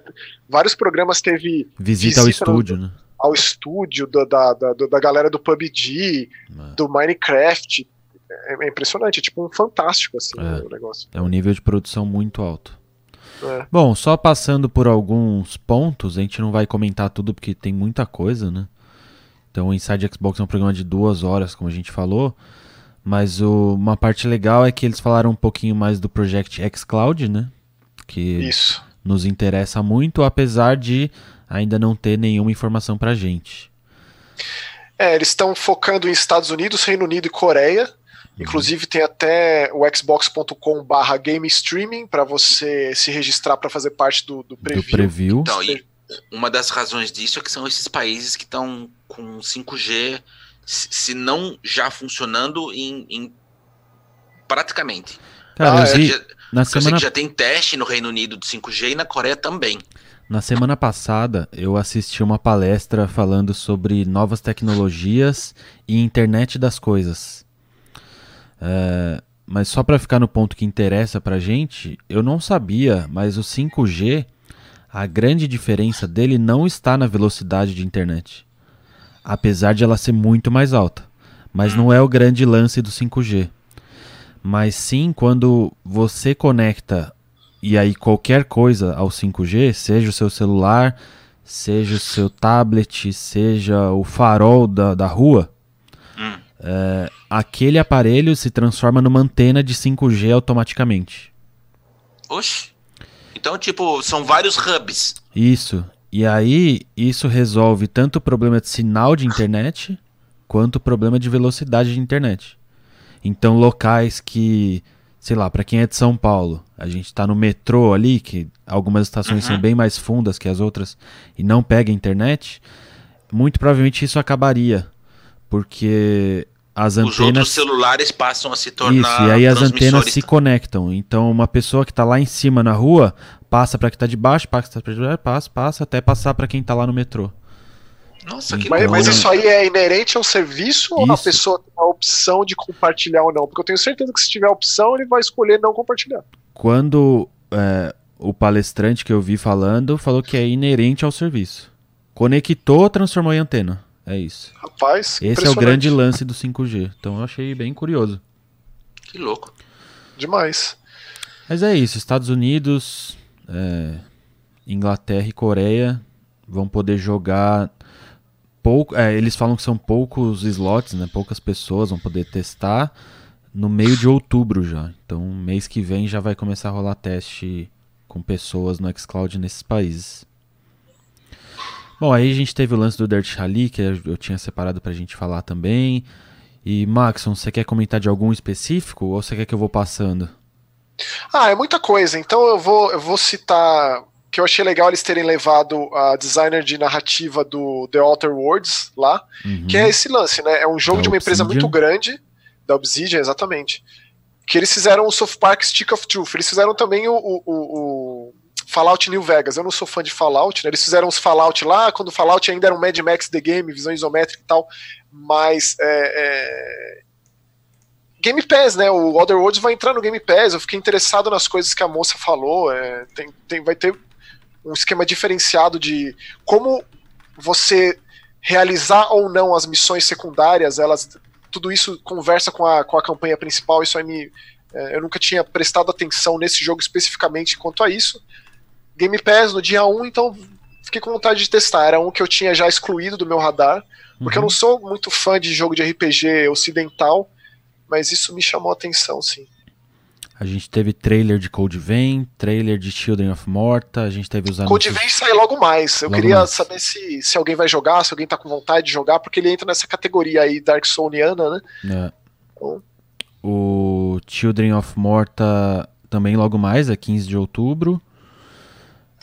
Vários programas teve Visita ao Visita no- estúdio, né? ao estúdio da, da, da, da galera do PUBG, É. do Minecraft. É, é impressionante, é tipo um fantástico, assim, É. o negócio. É um nível de produção muito alto. É. Bom, só passando por alguns pontos, a gente não vai comentar tudo porque tem muita coisa, né? Então o Inside Xbox é um programa de duas horas, como a gente falou. Mas o- uma parte legal é que eles falaram um pouquinho mais do Project xCloud, né? Que Isso. nos interessa muito, apesar de ainda não ter nenhuma informação pra gente. É, eles estão focando em Estados Unidos, Reino Unido e Coreia. Inclusive tem até o xbox.com/barra game streaming para você se registrar para fazer parte do, do preview. Do preview. Então, e uma das razões disso é que são esses países que estão com 5G, se não já funcionando em, em praticamente. Cara, Ah, eu é, vi, Já- na eu sei semana que já tem teste no Reino Unido de 5G e na Coreia também. Na semana passada, eu assisti uma palestra falando sobre novas tecnologias e internet das coisas. É, mas só para ficar no ponto que interessa pra gente, eu não sabia, mas o 5G, a grande diferença dele não está na velocidade de internet. Apesar de ela ser muito mais alta. Mas não é o grande lance do 5G. Mas sim quando você conecta e aí qualquer coisa ao 5G, seja o seu celular, seja o seu tablet, seja o farol da, da rua, Hum. é, aquele aparelho se transforma numa antena de 5G automaticamente. Oxe. Então, tipo, são vários hubs. Isso. E aí, isso resolve tanto o problema de sinal de internet, quanto o problema de velocidade de internet. Então, locais que, sei lá, para quem é de São Paulo, a gente tá no metrô ali, que algumas estações Uhum. são bem mais fundas que as outras e não pega internet, muito provavelmente isso acabaria, porque as Os outros antenas celulares passam a se tornar isso, e aí as antenas se conectam. Então, uma pessoa que tá lá em cima na rua passa para quem tá de baixo, passa para baixo, passa, passa até passar para quem tá lá no metrô. Nossa, que Mas, mas isso aí é inerente ao serviço ou a Isso. pessoa tem a opção de compartilhar ou não? Porque eu tenho certeza que se tiver a opção, ele vai escolher não compartilhar. Quando é, o palestrante que eu vi falando falou que é inerente ao serviço. Conectou, transformou em antena. É isso. Rapaz, Esse é o grande lance do 5G. Então eu achei bem curioso. Que louco. Demais. Mas é isso. Estados Unidos, é, Inglaterra e Coreia vão poder jogar pouco. é, eles falam que são poucos slots, né? Poucas pessoas vão poder testar no meio de outubro já. Então mês que vem já vai começar a rolar teste com pessoas no xCloud nesses países. Bom, aí a gente teve o lance do Dirt Rally, que eu tinha separado pra gente falar também. E, Maxon, você quer comentar de algum específico ou você quer que eu vou passando? Ah, é muita coisa. Então eu vou, eu vou citar que eu achei legal eles terem levado a designer de narrativa do The Outer Worlds lá, Uhum. que é esse lance, né? É um jogo Da de uma empresa Obsidian. muito grande, da Obsidian, exatamente. Que eles fizeram o South Park Stick of Truth. Eles fizeram também o, o- o- Fallout New Vegas. Eu não sou fã de Fallout, né? Eles fizeram os Fallout lá, quando o Fallout ainda era um Mad Max The Game, visão isométrica e tal. Mas é, é, Game Pass, né? O Other Worlds vai entrar no Game Pass. Eu fiquei interessado nas coisas que a moça falou. é, tem, tem- vai ter um esquema diferenciado de como você realizar ou não as missões secundárias. Elas, tudo isso conversa com a, com a campanha principal. Isso aí me, é, eu nunca tinha prestado atenção nesse jogo especificamente quanto a isso. Game Pass no dia 1, então fiquei com vontade de testar. Era um que eu tinha já excluído do meu radar. Porque eu Uhum. não sou muito fã de jogo de RPG ocidental, mas isso me chamou a atenção, sim. A gente teve trailer de Code Vein, trailer de Children of Morta, a gente teve os Code anúncios... Vein sai logo mais. Eu Logo queria mais. saber se, se alguém vai jogar, se alguém tá com vontade de jogar, porque ele entra nessa categoria aí Dark Souliana, né? né? Então- O Children of Morta também logo mais, é 15 de outubro.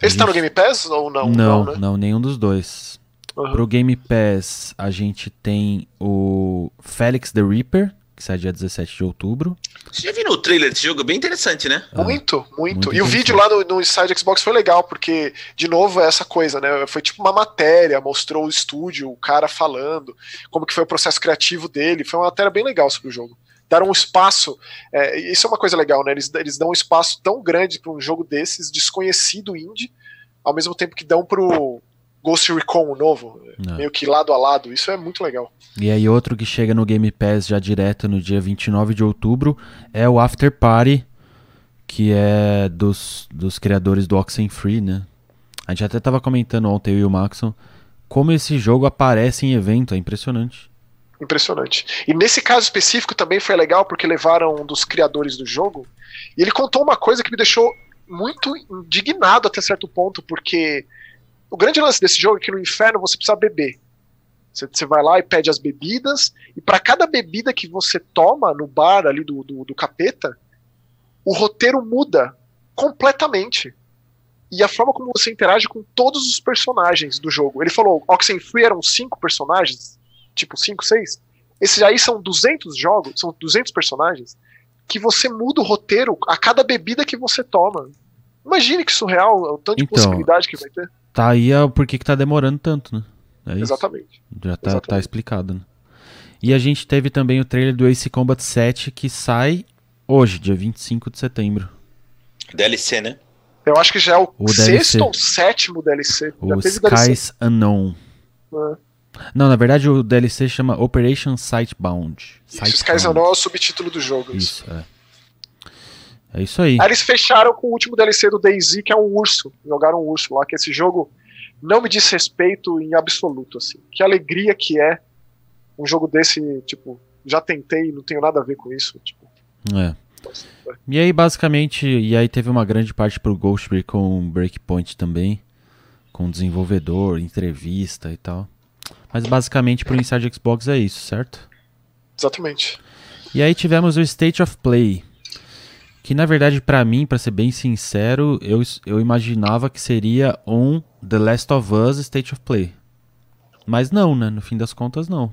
Esse tá no gente- Game Pass ou não? Não, né? não, nenhum dos dois. Uhum. Pro Game Pass, a gente tem o Felix the Reaper, que sai dia 17 de outubro. Você já viu o trailer desse jogo? É bem interessante, né? Muito, muito. muito e o vídeo lá no, no Inside Xbox foi legal, porque, de novo, é essa coisa, né? Foi tipo uma matéria, mostrou o estúdio, o cara falando, como que foi o processo criativo dele. Foi uma matéria bem legal sobre o jogo. Deram um espaço. é, isso é uma coisa legal, né? Eles, eles dão um espaço tão grande para um jogo desses, desconhecido indie, ao mesmo tempo que dão pro Ghost Recon novo, Não. meio que lado a lado. Isso é muito legal. E aí outro que chega no Game Pass já direto no dia 29 de outubro é o After Party, que é dos, dos criadores do Oxenfree, né? A gente até tava comentando ontem, eu e o Maxon, como esse jogo aparece em evento, é impressionante. Impressionante. E nesse caso específico também foi legal porque levaram um dos criadores do jogo e ele contou uma coisa que me deixou muito indignado até certo ponto, porque o grande lance desse jogo é que no inferno você precisa beber. Você, você vai lá e pede as bebidas, e para cada bebida que você toma no bar ali do, do, do capeta, o roteiro muda completamente. E a forma como você interage com todos os personagens do jogo. Ele falou, Oxenfree eram cinco personagens, tipo cinco, seis. Esses aí são 200 jogos, são 200 personagens, que você muda o roteiro a cada bebida que você toma. Imagine que surreal, o tanto de Então, possibilidade que vai ter. Tá aí o porquê que tá demorando tanto, né? É isso. Exatamente. Já tá, Exatamente. tá explicado, né? E a gente teve também o trailer do Ace Combat 7 que sai hoje, dia 25 de setembro. DLC, né? Eu acho que já é o, O sexto DLC. ou sétimo DLC. já O. Skies Unknown. né? Não, na verdade o DLC chama Operation Sightbound. Isso, Skies Unknown é o subtítulo do jogo. Isso. Isso, é. É isso aí. Aí eles fecharam com o último DLC do DayZ, que é um urso. Jogaram um urso lá, que esse jogo não me diz respeito em absoluto, assim. Que alegria que é um jogo desse, tipo, já tentei, não tenho nada a ver com isso. Tipo, É. E aí, basicamente, e aí teve uma grande parte pro Ghost Recon Breakpoint também, com desenvolvedor, entrevista e tal. Mas basicamente pro Inside Xbox é isso, certo? exatamente. E aí tivemos o State of Play, que na verdade pra mim, pra ser bem sincero, eu, eu imaginava que seria um The Last of Us State of Play. Mas não, né? No fim das contas, não.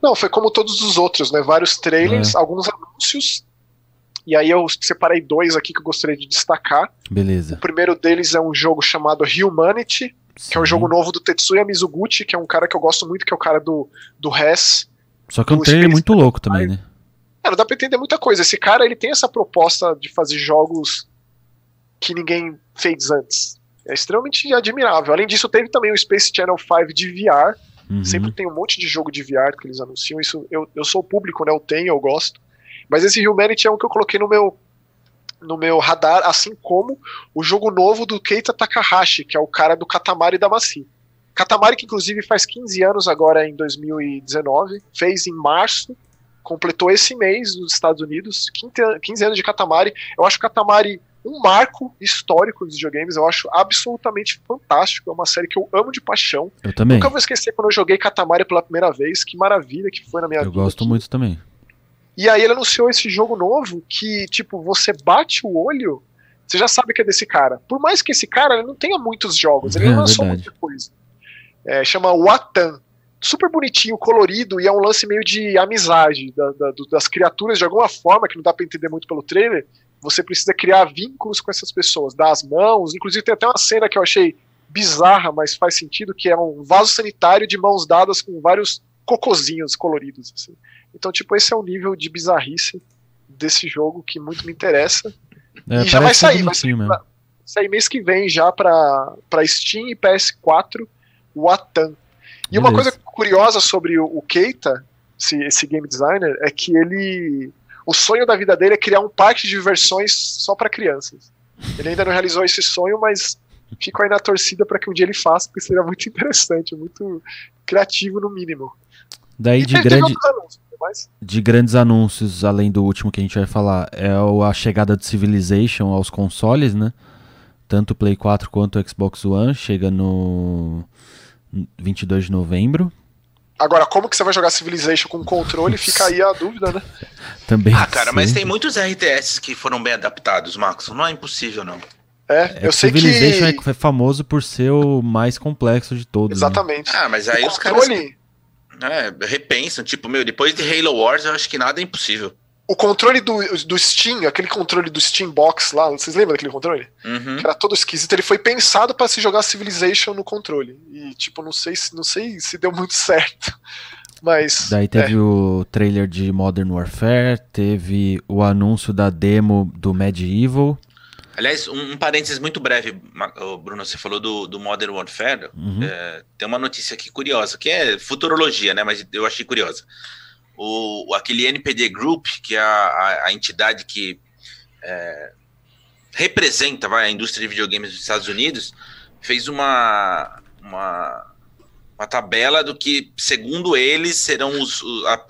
Não, foi como todos os outros, né? Vários trailers, alguns anúncios. E aí eu separei dois aqui que eu gostaria de destacar. Beleza. O primeiro deles é um jogo chamado Humanity, que é um Sim. jogo novo do Tetsuya Mizuguchi, que é um cara que eu gosto muito, que é o cara do, do Res. Só que é um trailer muito louco também, né? Não dá pra entender muita coisa. Esse cara, ele tem essa proposta de fazer jogos que ninguém fez antes. É extremamente admirável. Além disso, teve também o Space Channel 5 de VR. Uhum. Sempre tem um monte de jogo de VR que eles anunciam. Isso eu, eu sou o público, né? Eu tenho, eu gosto. Mas esse Humanity é um que eu coloquei no meu no meu radar, assim como o jogo novo do Keita Takahashi, que é o cara do Katamari Damacy. Katamari, que inclusive faz 15 anos agora em 2019, fez em março, completou esse mês nos Estados Unidos, 15 an- 15 anos de Katamari. Eu acho Katamari um marco histórico dos videogames, eu acho absolutamente fantástico, é uma série que eu amo de paixão. Eu também. Nunca vou esquecer quando eu joguei Katamari pela primeira vez, que maravilha que foi na minha Eu vida. gosto muito também. E aí ele anunciou esse jogo novo que, tipo, você bate o olho, você já sabe que é desse cara. Por mais que esse cara ele não tenha muitos jogos, ele É, não lançou verdade. muita coisa. É, chama Watan. Super bonitinho, colorido, e é um lance meio de amizade da- da- das criaturas, de alguma forma, que não dá pra entender muito pelo trailer. Você precisa criar vínculos com essas pessoas, dar as mãos. Inclusive, tem até uma cena que eu achei bizarra, mas faz sentido, que é um vaso sanitário de mãos dadas com vários cocozinhos coloridos. assim. Então, tipo, esse é o nível de bizarrice desse jogo que muito me interessa. É, E já vai sair, vai sair mesmo. Sai mês que vem já pra, pra Steam e PS4, o Atan. E uma coisa curiosa sobre o, Keita, esse, esse game designer, é que ele. O sonho da vida dele é criar um parque de diversões só pra crianças. Ele ainda não realizou esse sonho, mas fico aí na torcida pra que um dia ele faça, porque seria muito interessante, muito criativo no mínimo. Daí E de, grande, anúncios, mas de grandes anúncios, além do último que a gente vai falar, é a chegada de Civilization aos consoles, né? Tanto o Play 4 quanto o Xbox One. Chega no 22 de novembro. Agora, como que você vai jogar Civilization com controle? Fica aí a dúvida, né? Também. Ah, cara, mas tem muitos RTS que foram bem adaptados, Marcos. Não é impossível, não. É, É eu que sei Civilization que. é famoso por ser o mais complexo de todos. né? Exatamente. Ah, mas aí o os caras controle, é, repensam. Tipo, meu, depois de Halo Wars, eu acho que nada é impossível. O controle do, do Steam, aquele controle do Steam Box lá, vocês lembram daquele controle? Uhum. Que era todo esquisito, ele foi pensado pra se jogar Civilization no controle. E tipo, não sei se não sei se deu muito certo. Mas Daí é, teve o trailer de Modern Warfare, teve o anúncio da demo do Medieval. Aliás, um, um parênteses muito breve, Bruno, você falou do, do Modern Warfare. Uhum. É, tem uma notícia aqui curiosa, que é futurologia, né? Mas eu achei curiosa. O, aquele NPD Group, que é a, a, a entidade que é, representa vai, a indústria de videogames dos Estados Unidos, fez uma, uma, uma tabela do que, segundo eles, serão os, o- a-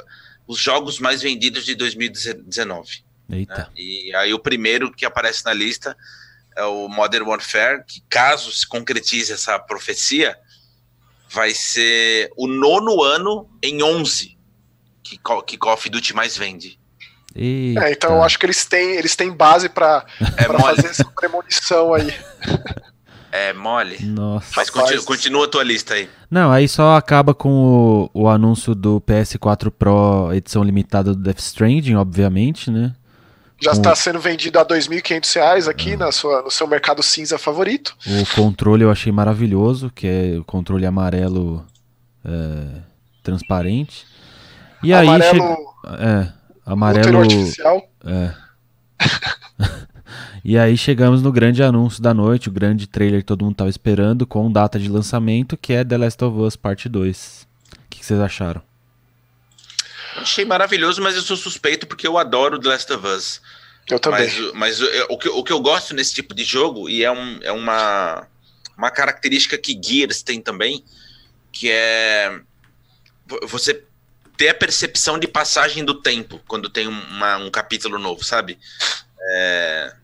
os jogos mais vendidos de 2019 Eita. né? E aí o primeiro que aparece na lista é o Modern Warfare, que caso se concretize essa profecia, vai ser o nono ano em 11 que, que Call of Duty mais vende. É, então eu acho que eles têm, eles têm base pra, é fazer essa premonição aí. É mole. Nossa. Mas continua, continua a tua lista aí. Não, aí só acaba com o, o anúncio do PS4 Pro edição limitada do Death Stranding, obviamente, né? Já com... está sendo vendido a R$ 2.500 aqui ah. na sua, no seu mercado cinza favorito. O controle eu achei maravilhoso, que é o controle amarelo é, transparente. E amarelo, aí che... é, amarelo artificial. É. e aí chegamos no grande anúncio da noite, o grande trailer que todo mundo estava esperando, com data de lançamento, que é The Last of Us Parte 2. O que vocês acharam? Achei maravilhoso, mas eu sou suspeito porque eu adoro The Last of Us. Eu também. Mas, mas o, que, o que eu gosto nesse tipo de jogo, e é, um, é uma, uma característica que Gears tem também, que é você ter a percepção de passagem do tempo quando tem uma, um capítulo novo, sabe? É,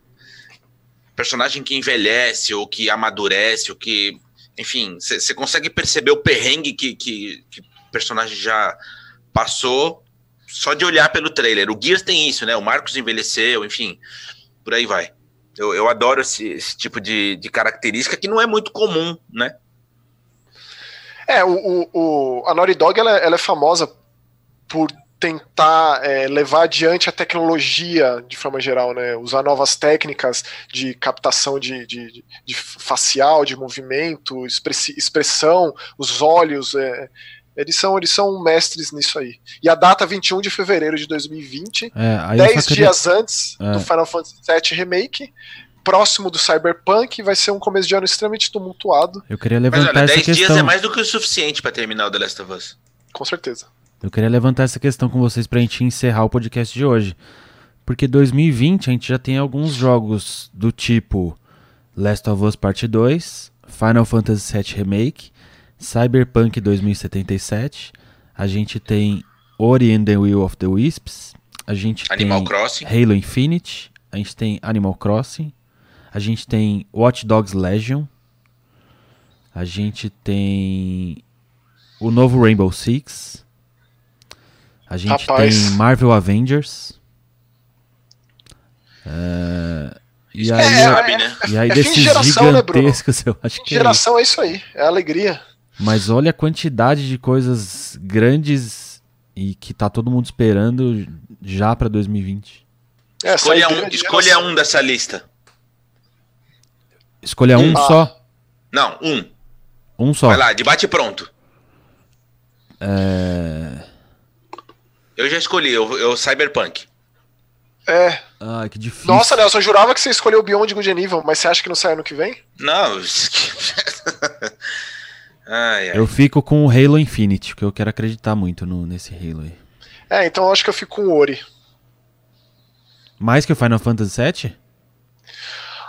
personagem que envelhece ou que amadurece, ou que. Enfim, você consegue perceber o perrengue que, que, que o personagem já passou só de olhar pelo trailer. O Gears tem isso, né? O Marcos envelheceu, enfim, por aí vai. Eu, eu adoro esse, esse tipo de, de característica que não é muito comum, né? É, o, o, a Naughty Dog ela, ela é famosa por tentar é, levar adiante a tecnologia de forma geral, né? Usar novas técnicas de captação de, de, de facial, de movimento, expressão, os olhos. É, eles são, eles são mestres nisso aí. E a data 21 de fevereiro de 2020, é, 10 queria... dias antes é. do Final Fantasy VII Remake, próximo do Cyberpunk, vai ser um começo de ano extremamente tumultuado. Eu queria levantar Mas olha, essa 10 questão. dias é mais do que o suficiente para terminar o The Last of Us. Com certeza. Eu queria levantar essa questão com vocês pra gente encerrar o podcast de hoje. Porque 2020 a gente já tem alguns jogos do tipo Last of Us Part 2, Final Fantasy VII Remake, Cyberpunk 2077, a gente tem Ori and the Will of the Wisps, a gente Animal tem Crossing. Halo Infinite, a gente tem Animal Crossing, a gente tem Watch Dogs Legion, a gente tem o novo Rainbow Six, a gente Rapaz. tem Marvel Avengers. É, e, aí, é, é, né? e aí, é desses geração, gigantescos, né, eu acho que. É geração é isso aí, é alegria. Mas olha a quantidade de coisas grandes e que tá todo mundo esperando já para 2020. É, escolha um, escolha um dessa lista. Escolha um ah. só? Não, um. Um só. Vai lá, debate pronto. É... Eu já escolhi, eu, eu Cyberpunk. É. Ah, que difícil. Nossa, Nelson, eu jurava que você escolheu o Beyond Good Nível, mas você acha que não sai ano que vem? Não. Ai, ai. Eu fico com o Halo Infinite, porque eu quero acreditar muito no, nesse Halo aí. É, então eu acho que eu fico com o Ori. Mais que o Final Fantasy VII?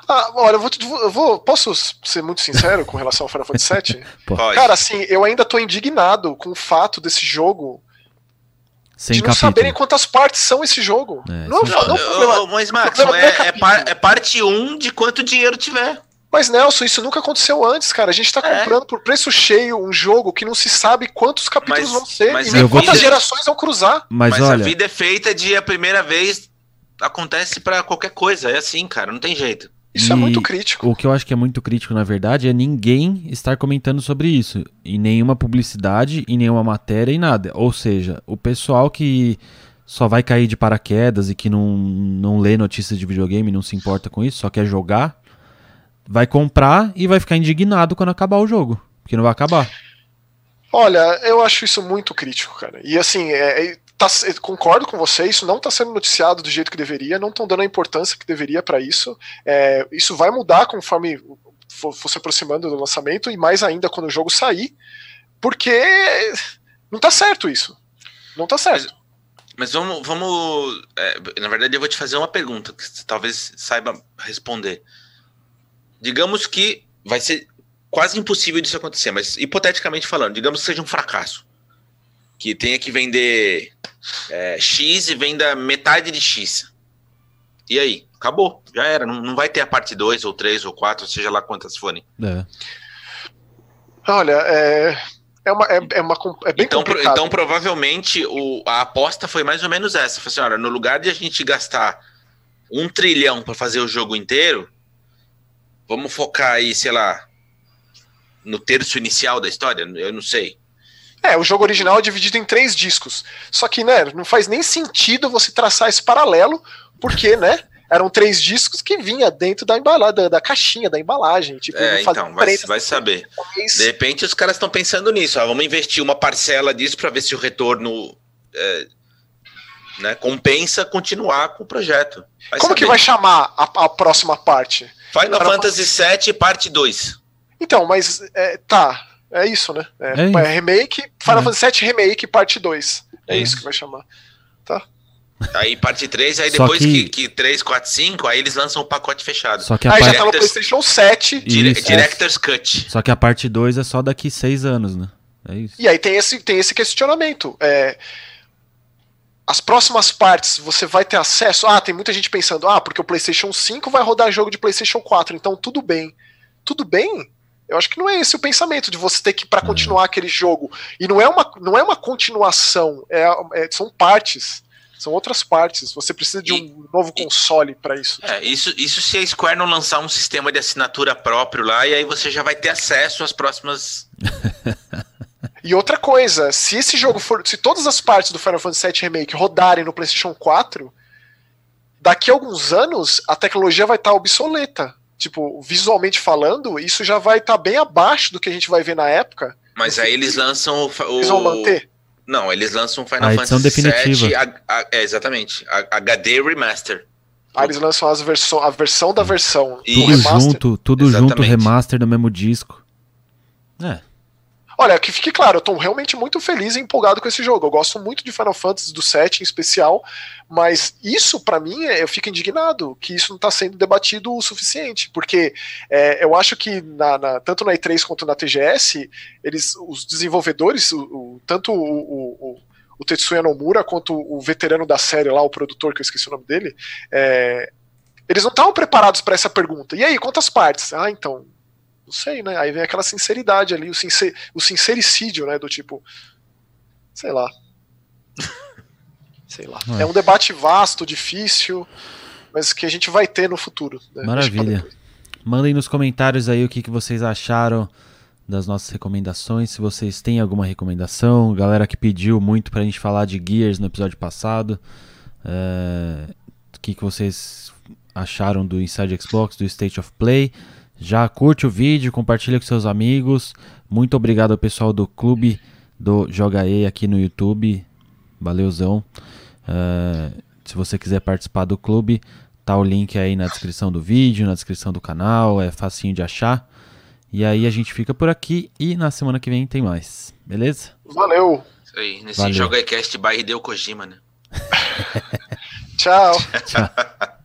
Ah, olha, eu vou, eu vou, Posso ser muito sincero com relação ao Final Fantasy VII? Pode. Cara, assim, eu ainda tô indignado com o fato desse jogo. Sem de não capítulo. saberem quantas partes são esse jogo. É, não, não, não, problema, mas, Max, é, é, é, par, é parte 1 um de quanto dinheiro tiver. Mas, Nelson, isso nunca aconteceu antes, cara. A gente tá é. comprando por preço cheio um jogo que não se sabe quantos capítulos mas, vão ser mas e quantas vida... gerações vão cruzar. Mas, mas olha... a vida é feita de a primeira vez acontece para qualquer coisa. É assim, cara. Não tem jeito. Isso e é muito crítico. O que eu acho que é muito crítico, na verdade, é ninguém estar comentando sobre isso. Em nenhuma publicidade, em nenhuma matéria, em nada. Ou seja, o pessoal que só vai cair de paraquedas e que não, não lê notícias de videogame, não se importa com isso, só quer jogar, vai comprar e vai ficar indignado quando acabar o jogo, porque não vai acabar. Olha, eu acho isso muito crítico, cara. E assim, é, é tá, concordo com você, isso não está sendo noticiado do jeito que deveria, não estão dando a importância que deveria para isso. É, isso vai mudar conforme for, se aproximando do lançamento e mais ainda quando o jogo sair, porque não está certo isso. Não está certo. Mas, mas vamos. vamos é, na verdade, eu vou te fazer uma pergunta que você talvez saiba responder. Digamos que vai ser quase impossível disso acontecer, mas hipoteticamente falando, digamos que seja um fracasso. Que tenha que vender é, X e venda metade de X. E aí? Acabou, já era. Não, não vai ter a parte 2 ou 3 ou 4, seja lá quantas forem. É. Olha, é, é, uma, é, é, uma, é bem então, complicado. Então, provavelmente, o, a aposta foi mais ou menos essa. Falei assim, olha, no lugar de a gente gastar um trilhão para fazer o jogo inteiro, vamos focar aí, sei lá, no terço inicial da história, eu não sei. É, o jogo original é dividido em três discos. Só que, né, não faz nem sentido você traçar esse paralelo, porque, né, eram três discos que vinha dentro da embalagem, da, caixinha, da embalagem. Tipo, é, então, vai, vai saber. De repente os caras estão pensando nisso, ó, vamos investir uma parcela disso para ver se o retorno é, né, compensa continuar com o projeto. Vai Como saber. que vai chamar a, a próxima parte? Final Fantasy VII, parte 2. Então, mas é, tá, é isso, né? É, é, é remake, Final é. Fantasy VII Remake, parte 2. É, é, isso que vai chamar. Tá. Aí parte 3, aí depois que... que, que 3, 4, 5, aí eles lançam o um pacote fechado. Só que aí parte... já tá no PlayStation 7. Dire... Isso, Director's Cut. Só que a parte 2 é só daqui 6 anos, né? É isso. E aí tem esse, tem esse questionamento. É, as próximas partes você vai ter acesso. Ah, tem muita gente pensando, ah, porque o PlayStation 5 vai rodar jogo de PlayStation 4, então tudo bem. Tudo bem? Eu acho que não é esse o pensamento de você ter que para uhum. continuar aquele jogo. E não é uma, não é uma continuação, é, é são partes. São outras partes. Você precisa de um novo console para isso. É, isso. Isso se a Square não lançar um sistema de assinatura próprio lá, e aí você já vai ter acesso às próximas. e outra coisa, se esse jogo for. Se todas as partes do Final Fantasy VII Remake rodarem no PlayStation 4, daqui a alguns anos a tecnologia vai estar tá obsoleta tipo, visualmente falando, isso já vai estar tá bem abaixo do que a gente vai ver na época. Mas aí eles lançam o. Eles vão manter? Não, eles lançam o Final a Fantasy definitiva. VII. A, a, é, exatamente. A, HD Remaster. Ah, eles lançam as verso, a versão da versão. Tudo junto, tudo exatamente. junto, remaster no mesmo disco. É. Olha, que fique claro, eu tô realmente muito feliz e empolgado com esse jogo. Eu gosto muito de Final Fantasy do 7 em especial, mas isso para mim eu fico indignado que isso não está sendo debatido o suficiente, porque é, eu acho que na, na, tanto na E3 quanto na TGS, eles, os desenvolvedores, o, o, tanto o, o, Tetsuya Nomura quanto o veterano da série lá, o produtor que eu esqueci o nome dele, é, eles não estavam preparados para essa pergunta. E aí, quantas partes? Ah, então não sei, né? Aí vem aquela sinceridade ali, o, sincer, o sincericídio, né? Do tipo, sei lá. sei lá. É. é um debate vasto, difícil, mas que a gente vai ter no futuro. Né? Maravilha. Mandem nos comentários aí o que, que vocês acharam das nossas recomendações. Se vocês têm alguma recomendação, galera que pediu muito pra gente falar de Gears no episódio passado. É... O que, que vocês acharam do Inside Xbox, do State of Play. Já curte o vídeo, compartilha com seus amigos. Muito obrigado ao pessoal do clube do Joga E aqui no YouTube. Valeuzão. Uh, se você quiser participar do clube, tá o link aí na descrição do vídeo, na descrição do canal, é facinho de achar. E aí a gente fica por aqui e na semana que vem tem mais. Beleza? Valeu. Isso aí, nesse Valeu. Joga Cast by Hideo Kojima, né? Tchau. Tchau.